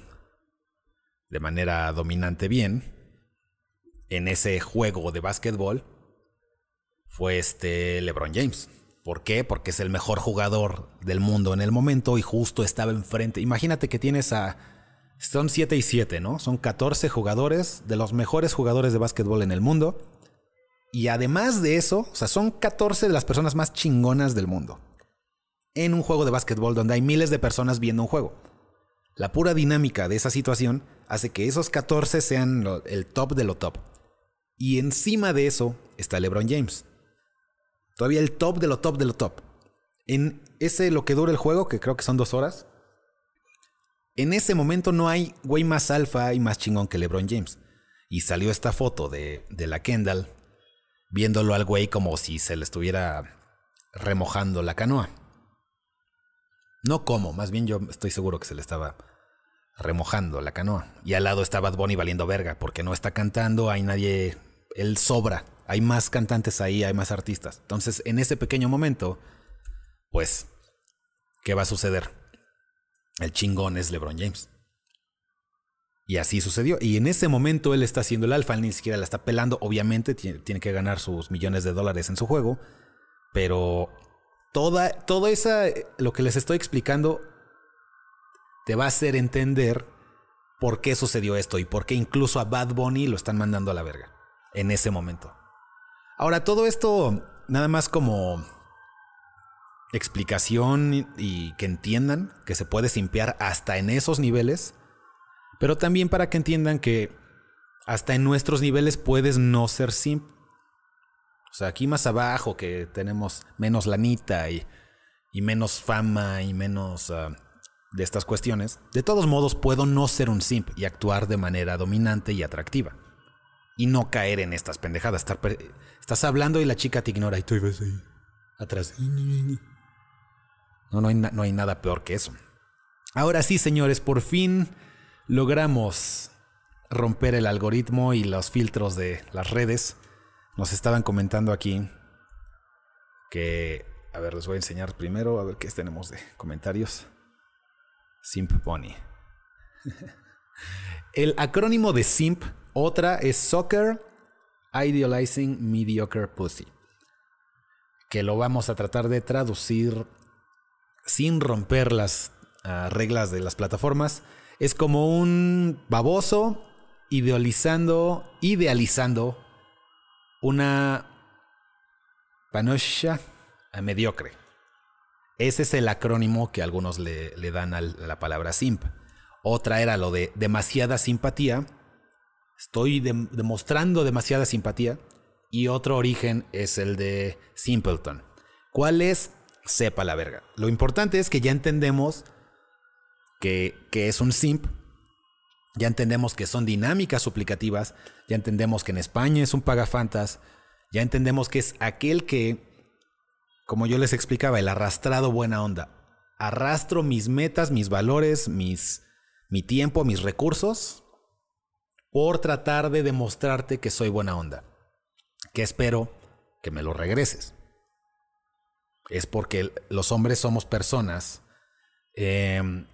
de manera dominante bien, en ese juego de básquetbol, fue este LeBron James. ¿Por qué? Porque es el mejor jugador del mundo en el momento y justo estaba enfrente. Imagínate que tienes a son 7 y 7, ¿no? Son 14 jugadores de los mejores jugadores de básquetbol en el mundo. Y además de eso, o sea, son 14 de las personas más chingonas del mundo. En un juego de básquetbol donde hay miles de personas viendo un juego. La pura dinámica de esa situación hace que esos 14 sean el top de lo top. Y encima de eso está LeBron James. Todavía el top de lo top de lo top. En ese lo que dura el juego, que creo que son dos horas, en ese momento no hay güey más alfa y más chingón que LeBron James. Y salió esta foto de, de la Kendall viéndolo al güey como si se le estuviera remojando la canoa. No como, más bien yo estoy seguro que se le estaba remojando la canoa. Y al lado está Bad Bunny valiendo verga, porque no está cantando, hay nadie, él sobra, hay más cantantes ahí, hay más artistas. Entonces, en ese pequeño momento, pues, ¿qué va a suceder? el chingón es LeBron James. Y así sucedió. Y en ese momento él está haciendo el alfa, él ni siquiera la está pelando. Obviamente tiene, que ganar sus millones de dólares en su juego. Pero toda, todo esa, lo que les estoy explicando te va a hacer entender por qué sucedió esto y por qué incluso a Bad Bunny lo están mandando a la verga en ese momento. Ahora, todo esto nada más como explicación y que entiendan que se puede simpear hasta en esos niveles, pero también para que entiendan que hasta en nuestros niveles puedes no ser simp. O sea, aquí más abajo que tenemos menos lanita y, y menos fama y menos ah, de estas cuestiones, de todos modos puedo no ser un simp y actuar de manera dominante y atractiva. Y no caer en estas pendejadas. estás hablando y la chica te ignora y tú ves ahí atrás. No, no no hay nada peor que eso. Ahora sí, señores, por fin logramos romper el algoritmo y los filtros de las redes. Nos estaban comentando aquí que, a ver, les voy a enseñar primero, a ver qué tenemos de comentarios. Simp Pony. el acrónimo de Simp, otra es Soccer Idealizing Mediocre Pussy. Que lo vamos a tratar de traducir sin romper las ah, reglas de las plataformas, es como un baboso idealizando, idealizando una panosha mediocre. Ese es el acrónimo que algunos le, dan a la palabra simp. Otra era lo de demasiada simpatía. Estoy demostrando demasiada simpatía. Y otro origen es el de simpleton. ¿Cuál es sepa la verga. Lo importante es que ya entendemos que, es un simp, ya entendemos que son dinámicas suplicativas, ya entendemos que en España es un pagafantas, ya entendemos que es aquel que, como yo les explicaba, el arrastrado buena onda. Arrastro mis metas, mis valores, mis, mi tiempo, mis recursos por tratar de demostrarte que soy buena onda. Que espero que me lo regreses es porque los hombres somos personas em,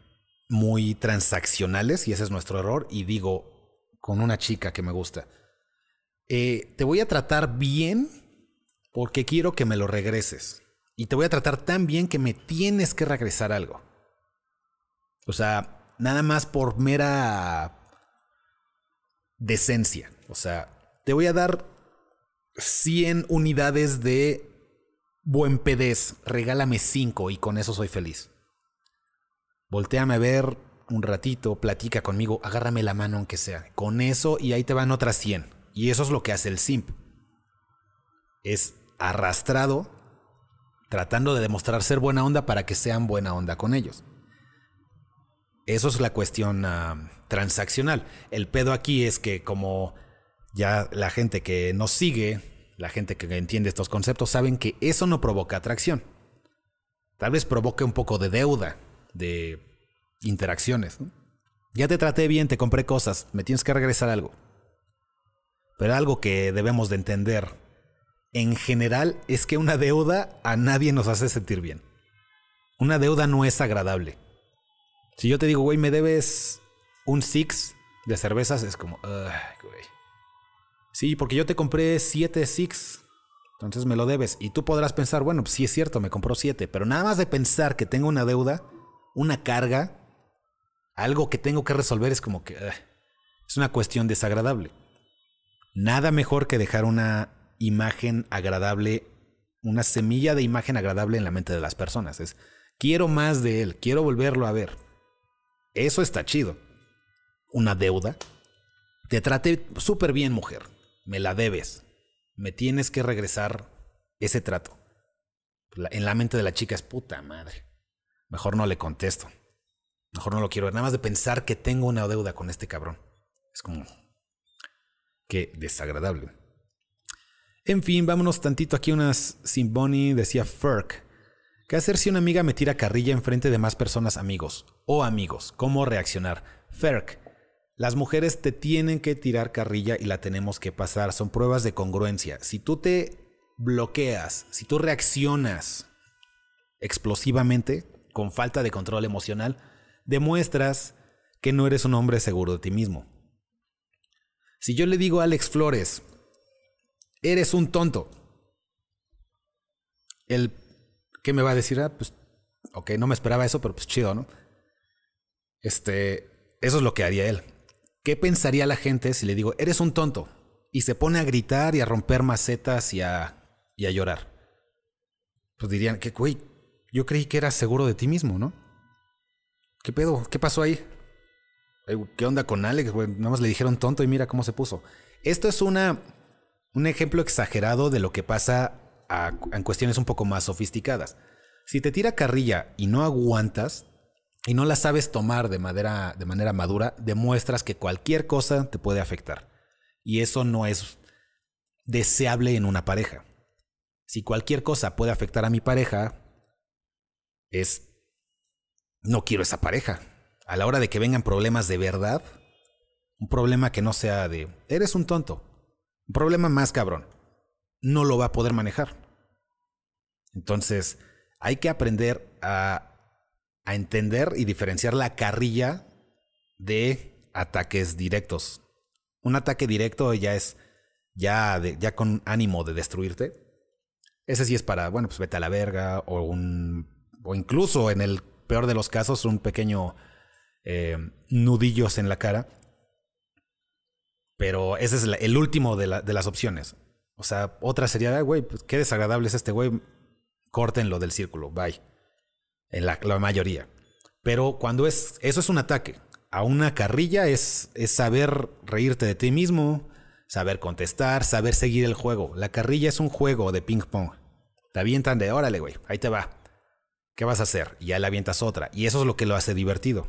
muy transaccionales y ese es nuestro error. Y digo, con una chica que me gusta, eh, te voy a tratar bien porque quiero que me lo regreses. Y te voy a tratar tan bien que me tienes que regresar algo. O sea, nada más por mera decencia. O sea, te voy a dar 100 unidades de buen pedez. Regálame 5 y con eso soy feliz. Voltéame a ver un ratito, platica conmigo, agárrame la mano aunque sea. Con eso y ahí te van otras 100. Y eso es lo que hace el simp. Es arrastrado tratando de demostrar ser buena onda para que sean buena onda con ellos. Eso es la cuestión ah, transaccional. El pedo aquí es que como ya la gente que nos sigue, la gente que entiende estos conceptos, saben que eso no provoca atracción. Tal vez provoque un poco de deuda, de interacciones. Ya te traté bien, te compré cosas, me tienes que regresar algo. Pero algo que debemos de entender en general es que una deuda a nadie nos hace sentir bien. Una deuda no es agradable. Si yo te digo, güey, me debes un six de cervezas, es como, güey. Sí, porque yo te compré siete six. Entonces me lo debes. Y tú podrás pensar, bueno, pues sí es cierto, me compró siete. Pero nada más de pensar que tengo una deuda, una carga, algo que tengo que resolver es como que es una cuestión desagradable. Nada mejor que dejar una imagen agradable, una semilla de imagen agradable en la mente de las personas. Es, quiero más de él, quiero volverlo a ver. Eso está chido. Una deuda. Te trate súper bien, mujer. Me la debes. Me tienes que regresar ese trato. En la mente de la chica es puta madre. Mejor no le contesto. Mejor no lo quiero ver. Nada más de pensar que tengo una deuda con este cabrón. Es como... Qué desagradable. En fin, vámonos tantito aquí unas sin Bonnie, decía Ferk. ¿Qué hacer si una amiga me tira carrilla enfrente de más personas amigos o amigos? ¿Cómo reaccionar? Ferk, las mujeres te tienen que tirar carrilla y la tenemos que pasar. Son pruebas de congruencia. Si tú te bloqueas, si tú reaccionas explosivamente, con falta de control emocional, demuestras que no eres un hombre seguro de ti mismo. Si yo le digo a Alex Flores, eres un tonto, el ¿Qué me va a decir? Ah, pues, ok, no me esperaba eso, pero pues chido, ¿no? Este, eso es lo que haría él. ¿Qué pensaría la gente si le digo, eres un tonto? Y se pone a gritar y a romper macetas y a, y a llorar. Pues dirían, que, güey, yo creí que eras seguro de ti mismo, ¿no? ¿Qué pedo? ¿Qué pasó ahí? ¿Qué onda con Alex? Nada más le dijeron tonto y mira cómo se puso. Esto es una, un ejemplo exagerado de lo que pasa en cuestiones un poco más sofisticadas. Si te tira carrilla y no aguantas y no la sabes tomar de, de manera madura, demuestras que cualquier cosa te puede afectar. Y eso no es deseable en una pareja. Si cualquier cosa puede afectar a mi pareja, es... No quiero esa pareja. A la hora de que vengan problemas de verdad, un problema que no sea de... Eres un tonto. Un problema más cabrón no lo va a poder manejar. Entonces, hay que aprender a, a entender y diferenciar la carrilla de ataques directos. Un ataque directo ya es ya, ya con ánimo de destruirte. Ese sí es para, bueno, pues vete a la verga o un o incluso en el peor de los casos un pequeño eh, nudillos en la cara. Pero ese es el último de, las opciones. O sea, otra sería, güey, pues qué desagradable es este güey, córtenlo del círculo, bye. En la, mayoría. Pero cuando es, eso es un ataque. A una carrilla es, es saber reírte de ti mismo, saber contestar, saber seguir el juego. La carrilla es un juego de ping pong. Te avientan de, órale, güey, ahí te va. ¿Qué vas a hacer? Ya le avientas otra. Y eso es lo que lo hace divertido.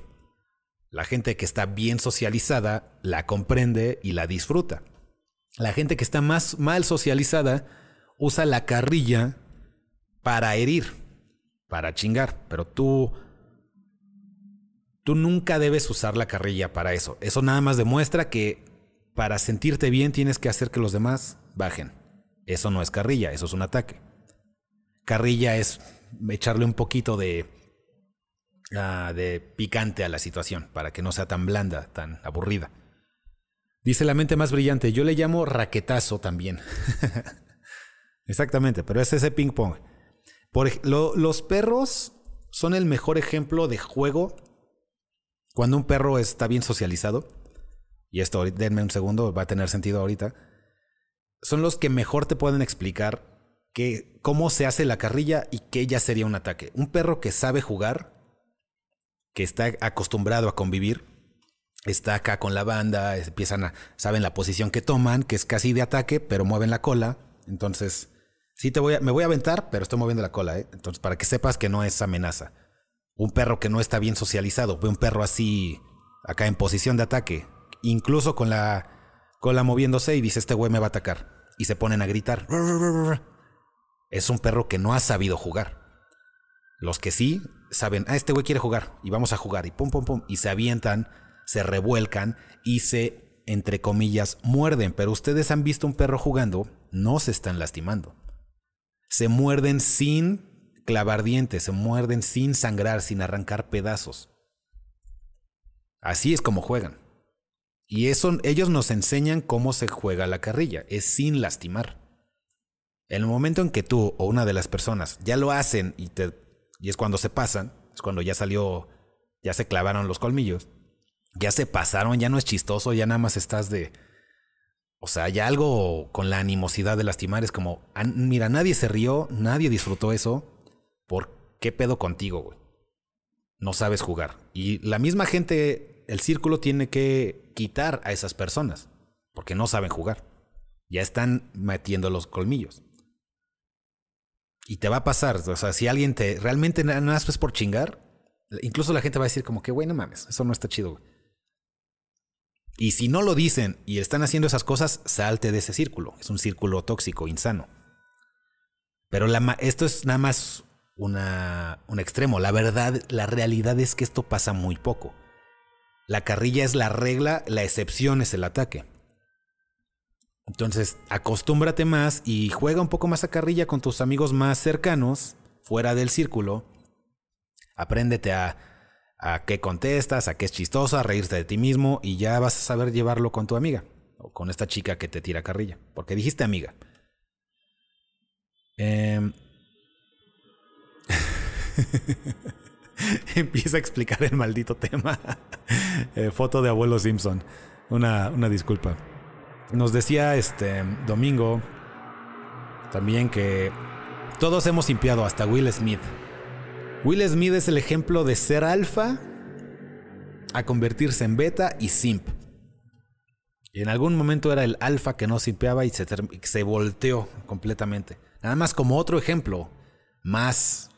La gente que está bien socializada la comprende y la disfruta. La gente que está más mal socializada usa la carrilla para herir, para chingar, pero tú tú nunca debes usar la carrilla para eso. Eso nada más demuestra que para sentirte bien tienes que hacer que los demás bajen. Eso no es carrilla, eso es un ataque. Carrilla es echarle un poquito de ah, de picante a la situación para que no sea tan blanda, tan aburrida. Dice la mente más brillante, yo le llamo raquetazo también. Exactamente, pero es ese ping pong. Por, los perros son el mejor ejemplo de juego cuando un perro está bien socializado. Y esto, denme un segundo, va a tener sentido ahorita. Son los que mejor te pueden explicar que, cómo se hace la carrilla y qué ya sería un ataque. Un perro que sabe jugar, que está acostumbrado a convivir, está acá con la banda, empiezan a, saben la posición que toman, que es casi de ataque, pero mueven la cola. Entonces, sí te voy a, me voy a aventar, pero estoy moviendo la cola, ¿eh? Entonces, para que sepas que no es amenaza. Un perro que no está bien socializado, ve un perro así, acá en posición de ataque, incluso con la cola moviéndose y dice, este güey me va a atacar. Y se ponen a gritar. Es un perro que no ha sabido jugar. Los que sí saben, ah, este güey quiere jugar y vamos a jugar y pum, pum, pum, y se avientan, se revuelcan y se, entre comillas, muerden. Pero ustedes han visto un perro jugando, no se están lastimando. Se muerden sin clavar dientes, se muerden sin sangrar, sin arrancar pedazos. Así es como juegan. Y eso, ellos nos enseñan cómo se juega la carrilla, es sin lastimar. En el momento en que tú o una de las personas ya lo hacen y, te, y es cuando se pasan, es cuando ya salió, ya se clavaron los colmillos, ya se pasaron, ya no es chistoso, ya nada más estás de... O sea, ya algo con la animosidad de lastimar es como, "Ah, mira, nadie se rió, nadie disfrutó eso, ¿por qué pedo contigo, güey? No sabes jugar. Y la misma gente, el círculo tiene que quitar a esas personas, porque no saben jugar. Ya están metiendo los colmillos. Y te va a pasar, o sea, si alguien te realmente nada más por chingar, incluso la gente va a decir como que, güey, no mames, eso no está chido, güey. Y si no lo dicen y están haciendo esas cosas, salte de ese círculo. Es un círculo tóxico, insano. Pero esto es nada más una, un extremo. La verdad, la realidad es que esto pasa muy poco. La carrilla es la regla, la excepción es el ataque. Entonces, acostúmbrate más y juega un poco más a carrilla con tus amigos más cercanos, fuera del círculo. Apréndete a, a qué contestas, a qué es chistoso, a reírte de ti mismo y ya vas a saber llevarlo con tu amiga o con esta chica que te tira carrilla. Porque dijiste amiga. Em, Empieza a explicar el maldito tema. Eh, foto de abuelo Simpson. Una, una disculpa. Nos decía este domingo también que todos hemos simpiado, hasta Will Smith. Will Smith es el ejemplo de ser alfa a convertirse en beta y simp. Y en algún momento era el alfa que no simpeaba y se, se volteó completamente. Nada más como otro ejemplo más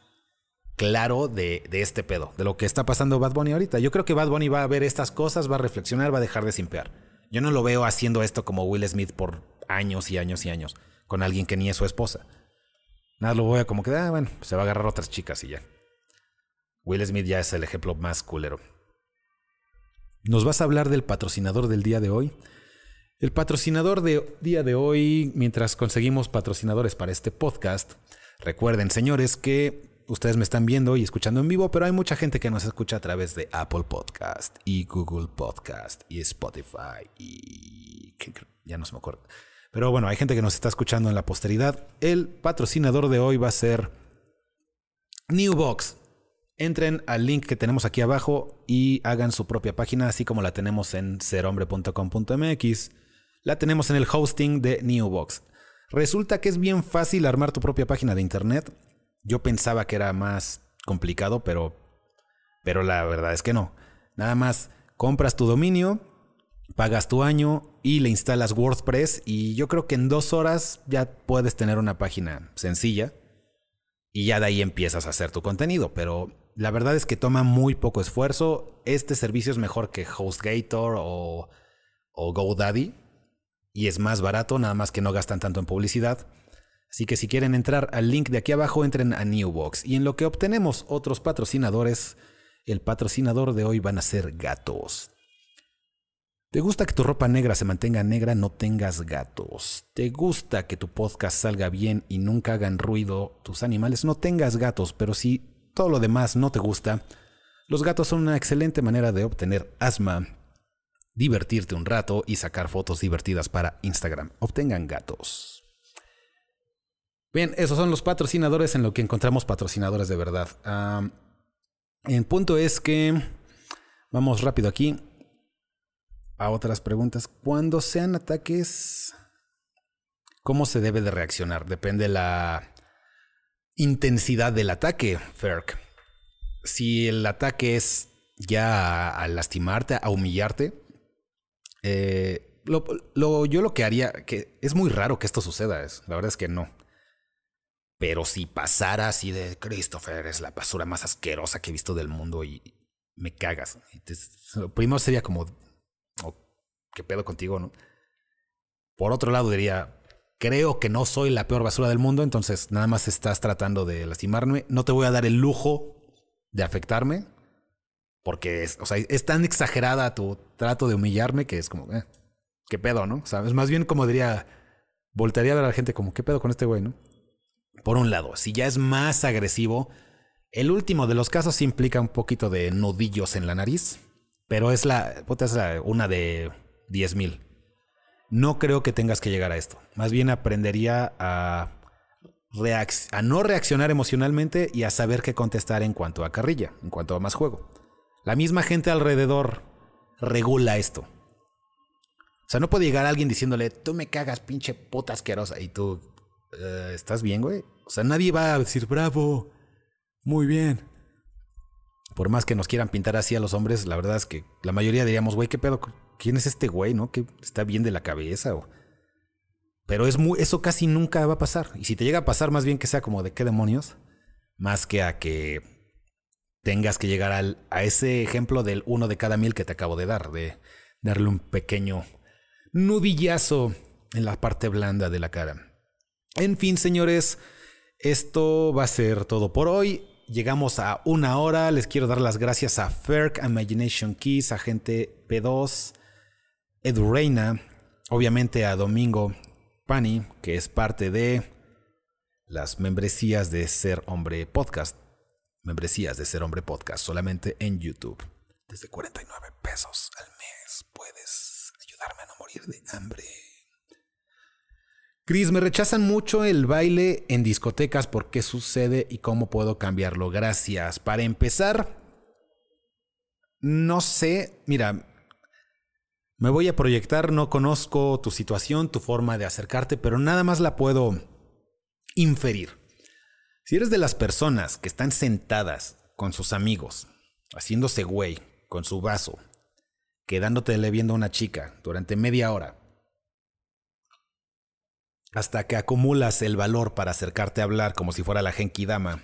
claro de, de este pedo, de lo que está pasando Bad Bunny ahorita. Yo creo que Bad Bunny va a ver estas cosas, va a reflexionar, va a dejar de simpear. Yo no lo veo haciendo esto como Will Smith por años y años y años, con alguien que ni es su esposa. Nada, lo voy a como que, ah, bueno, se va a agarrar otras chicas y ya. Will Smith ya es el ejemplo más culero. ¿Nos vas a hablar del patrocinador del día de hoy? El patrocinador de día de hoy, mientras conseguimos patrocinadores para este podcast, recuerden, señores, que ustedes me están viendo y escuchando en vivo, pero hay mucha gente que nos escucha a través de Apple Podcast y Google Podcast y Spotify y ya no se me acuerdo. Pero bueno, hay gente que nos está escuchando en la posteridad. El patrocinador de hoy va a ser Newbox. Entren al link que tenemos aquí abajo y hagan su propia página, así como la tenemos en serhombre.com.mx. La tenemos en el hosting de Newbox. Resulta que es bien fácil armar tu propia página de internet. Yo pensaba que era más complicado, pero, pero la verdad es que no. Nada más compras tu dominio, pagas tu año y le instalas WordPress y yo creo que en dos horas ya puedes tener una página sencilla y ya de ahí empiezas a hacer tu contenido. Pero la verdad es que toma muy poco esfuerzo. Este servicio es mejor que HostGator o, o GoDaddy y es más barato, nada más que no gastan tanto en publicidad. Así que si quieren entrar al link de aquí abajo, entren a Newbox. Y en lo que obtenemos otros patrocinadores, el patrocinador de hoy van a ser gatos. ¿Te gusta que tu ropa negra se mantenga negra? No tengas gatos. ¿Te gusta que tu podcast salga bien y nunca hagan ruido tus animales? No tengas gatos, pero si todo lo demás no te gusta, los gatos son una excelente manera de obtener asma, divertirte un rato y sacar fotos divertidas para Instagram. Obtengan gatos. Bien, esos son los patrocinadores en lo que encontramos patrocinadores de verdad. El punto es que, vamos rápido aquí a otras preguntas. Cuando sean ataques, ¿cómo se debe de reaccionar? Depende la intensidad del ataque, Ferk. Si el ataque es ya a, lastimarte, a humillarte, eh, yo lo que haría, que es muy raro que esto suceda, es, la verdad es que no. Pero si pasara así de Christopher, es la basura más asquerosa que he visto del mundo y me cagas. lo primero sería como, oh, ¿qué pedo contigo, no? Por otro lado diría, creo que no soy la peor basura del mundo, entonces nada más estás tratando de lastimarme. No te voy a dar el lujo de afectarme, porque es, o sea, es tan exagerada tu trato de humillarme que es como, eh, ¿qué pedo, no? O sea, es más bien como diría, voltearía a ver a la gente como, ¿qué pedo con este güey, no? Por un lado, si ya es más agresivo, el último de los casos implica un poquito de nudillos en la nariz, pero es la, es una de 10 mil. No creo que tengas que llegar a esto. Más bien aprendería a, a no reaccionar emocionalmente y a saber qué contestar en cuanto a carrilla, en cuanto a más juego. La misma gente alrededor regula esto. O sea, no puede llegar alguien diciéndole, tú me cagas, pinche puta asquerosa. Y tú, eh, ¿estás bien, güey? O sea, nadie va a decir, bravo, muy bien. Por más que nos quieran pintar así a los hombres, la verdad es que la mayoría diríamos, güey, ¿qué pedo? ¿Quién es este güey, no? Que está bien de la cabeza. Pero es eso casi nunca va a pasar. Y si te llega a pasar, más bien que sea como de qué demonios, más que a que tengas que llegar al, a ese ejemplo del uno de cada mil que te acabo de dar, de darle un pequeño nudillazo en la parte blanda de la cara. En fin, señores, esto va a ser todo por hoy. Llegamos a una hora. Les quiero dar las gracias a Ferk, Imagination Keys, Agente P2, Edu Reina, obviamente a Domingo Pani, que es parte de las membresías de Ser Hombre Podcast. Membresías de Ser Hombre Podcast solamente en YouTube. Desde 49 pesos al mes puedes ayudarme a no morir de hambre. Chris, me rechazan mucho el baile en discotecas. ¿Por qué sucede y cómo puedo cambiarlo? Gracias. Para empezar, no sé, mira, me voy a proyectar, no conozco tu situación, tu forma de acercarte, pero nada más la puedo inferir. Si eres de las personas que están sentadas con sus amigos, haciéndose güey, con su vaso, quedándote viendo a una chica durante media hora, hasta que acumulas el valor para acercarte a hablar como si fuera la Genki Dama,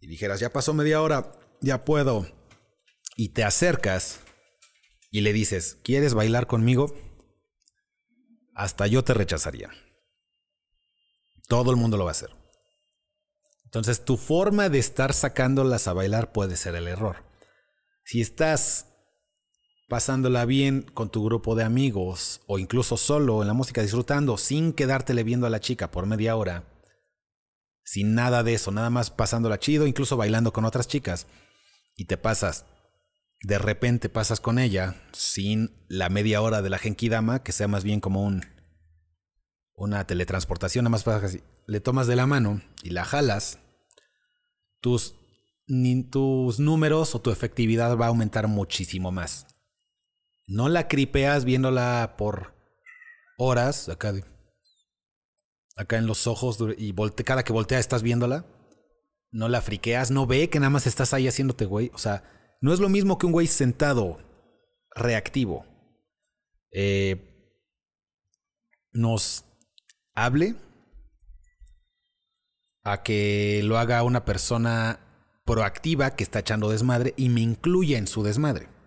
y dijeras, ya pasó media hora, ya puedo, y te acercas, y le dices, ¿quieres bailar conmigo? Hasta yo te rechazaría. Todo el mundo lo va a hacer. Entonces tu forma de estar sacándolas a bailar puede ser el error. Si estás pasándola bien con tu grupo de amigos o incluso solo en la música disfrutando sin quedártele viendo a la chica por media hora, sin nada de eso, nada más pasándola chido, incluso bailando con otras chicas, y te pasas de repente pasas con ella sin la media hora de la Genkidama, que sea más bien como un una teletransportación, nada más pasas así, le tomas de la mano y la jalas, tus, tus números o tu efectividad va a aumentar muchísimo más. No la cripeas viéndola por horas, acá, acá en los ojos, y cada que voltea estás viéndola. No la friqueas, no ve que nada más estás ahí haciéndote güey. O sea, no es lo mismo que un güey sentado, reactivo, eh, nos hable a que lo haga una persona proactiva que está echando desmadre y me incluya en su desmadre.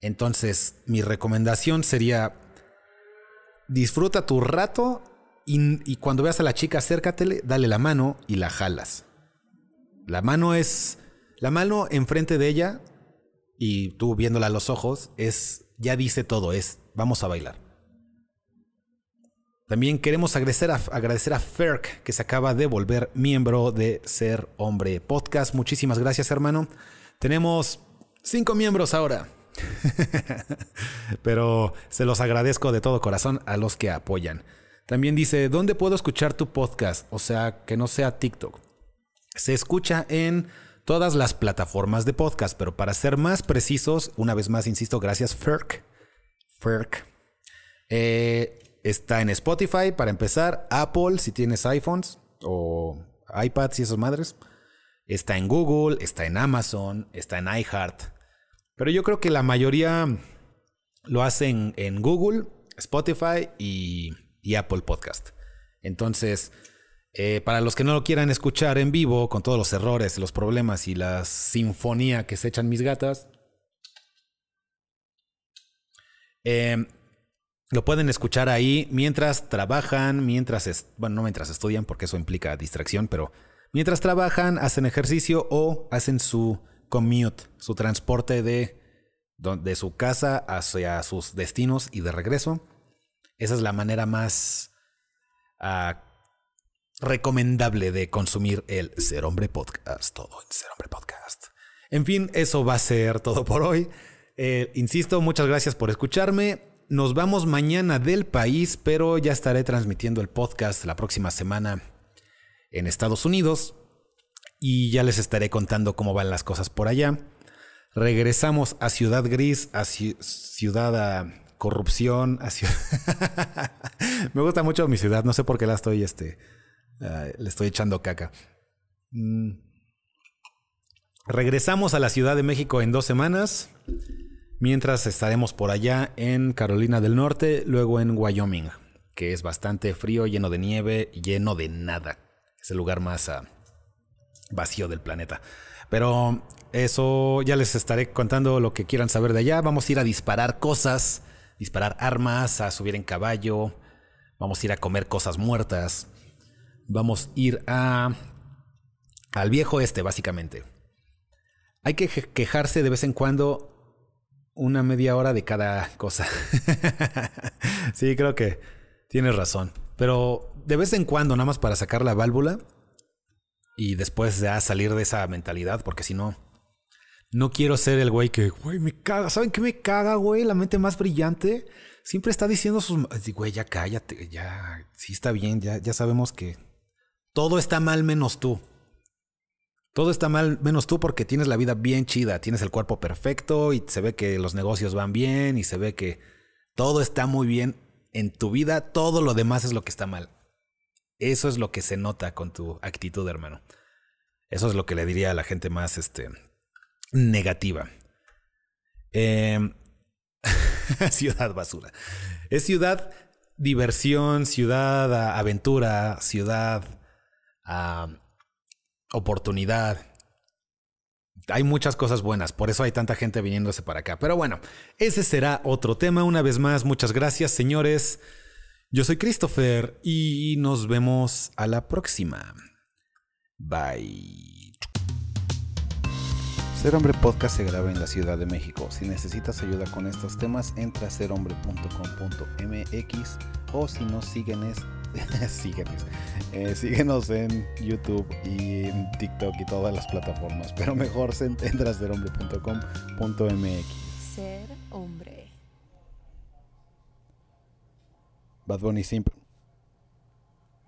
Entonces, mi recomendación sería, disfruta tu rato y, cuando veas a la chica, acércatele, dale la mano y la jalas. La mano es, la mano enfrente de ella y tú viéndola a los ojos, es, ya dice todo, es, vamos a bailar. También queremos agradecer a, agradecer a Ferk, que se acaba de volver miembro de Ser Hombre Podcast. Muchísimas gracias, hermano. Tenemos cinco miembros ahora. Pero se los agradezco de todo corazón a los que apoyan. También dice, ¿dónde puedo escuchar tu podcast? O sea, que no sea TikTok. Se escucha en todas las plataformas de podcast, pero para ser más precisos, una vez más, insisto, gracias Ferk. Ferk. Eh, está en Spotify para empezar, Apple si tienes iPhones o iPads y esas madres. Está en Google, está en Amazon, está en iHeart. Pero yo creo que la mayoría lo hacen en Google, Spotify y, Apple Podcast. Entonces, eh, para los que no lo quieran escuchar en vivo, con todos los errores, los problemas y la sinfonía que se echan mis gatas, eh, lo pueden escuchar ahí mientras trabajan, mientras, bueno, no mientras estudian, porque eso implica distracción, pero mientras trabajan, hacen ejercicio o hacen su commute, su transporte de, su casa hacia sus destinos y de regreso. Esa es la manera más ah, recomendable de consumir el Ser Hombre Podcast. Todo en Ser Hombre Podcast. En fin, eso va a ser todo por hoy. Eh, insisto, muchas gracias por escucharme. Nos vamos mañana del país, pero ya estaré transmitiendo el podcast la próxima semana en Estados Unidos y ya les estaré contando cómo van las cosas por allá. Regresamos a Ciudad Gris, a Ciudad a Corrupción, a. Me gusta mucho mi ciudad, no sé por qué la estoy este, le estoy echando caca. Mm. Regresamos a la Ciudad de México en dos semanas, mientras estaremos por allá en Carolina del Norte, luego en Wyoming, que es bastante frío, lleno de nieve, lleno de nada. Es el lugar más ah, vacío del planeta. Pero eso ya les estaré contando lo que quieran saber de allá. Vamos a ir a disparar cosas, disparar armas, a subir en caballo, vamos a ir a comer cosas muertas vamos a ir a al viejo este, básicamente. Hay que quejarse de vez en cuando una media hora de cada cosa. sí, creo que tienes razón. Pero de vez en cuando, nada más para sacar la válvula y después ya salir de esa mentalidad, porque si no, no quiero ser el güey que, güey, me caga. ¿Saben qué me caga, güey? La mente más brillante siempre está diciendo sus. Güey, ya cállate, ya. Sí está bien, ya, ya sabemos que todo está mal menos tú. Todo está mal menos tú porque tienes la vida bien chida, tienes el cuerpo perfecto y se ve que los negocios van bien y se ve que todo está muy bien en tu vida, todo lo demás es lo que está mal. Eso es lo que se nota con tu actitud, hermano. Eso es lo que le diría a la gente más este, negativa. Em, ciudad basura. Es ciudad diversión, ciudad aventura, ciudad oportunidad. Hay muchas cosas buenas, por eso hay tanta gente viniéndose para acá. Pero bueno, ese será otro tema. Una vez más, muchas gracias, señores. Yo soy Christopher y nos vemos a la próxima. Bye. Ser Hombre Podcast se graba en la Ciudad de México. Si necesitas ayuda con estos temas, entra a serhombre.com.mx o si no, síguenos, síguenos, eh, síguenos en YouTube y en TikTok y todas las plataformas. Pero mejor entra a serhombre.com.mx. Ser hombre. Bad Bunny siempre.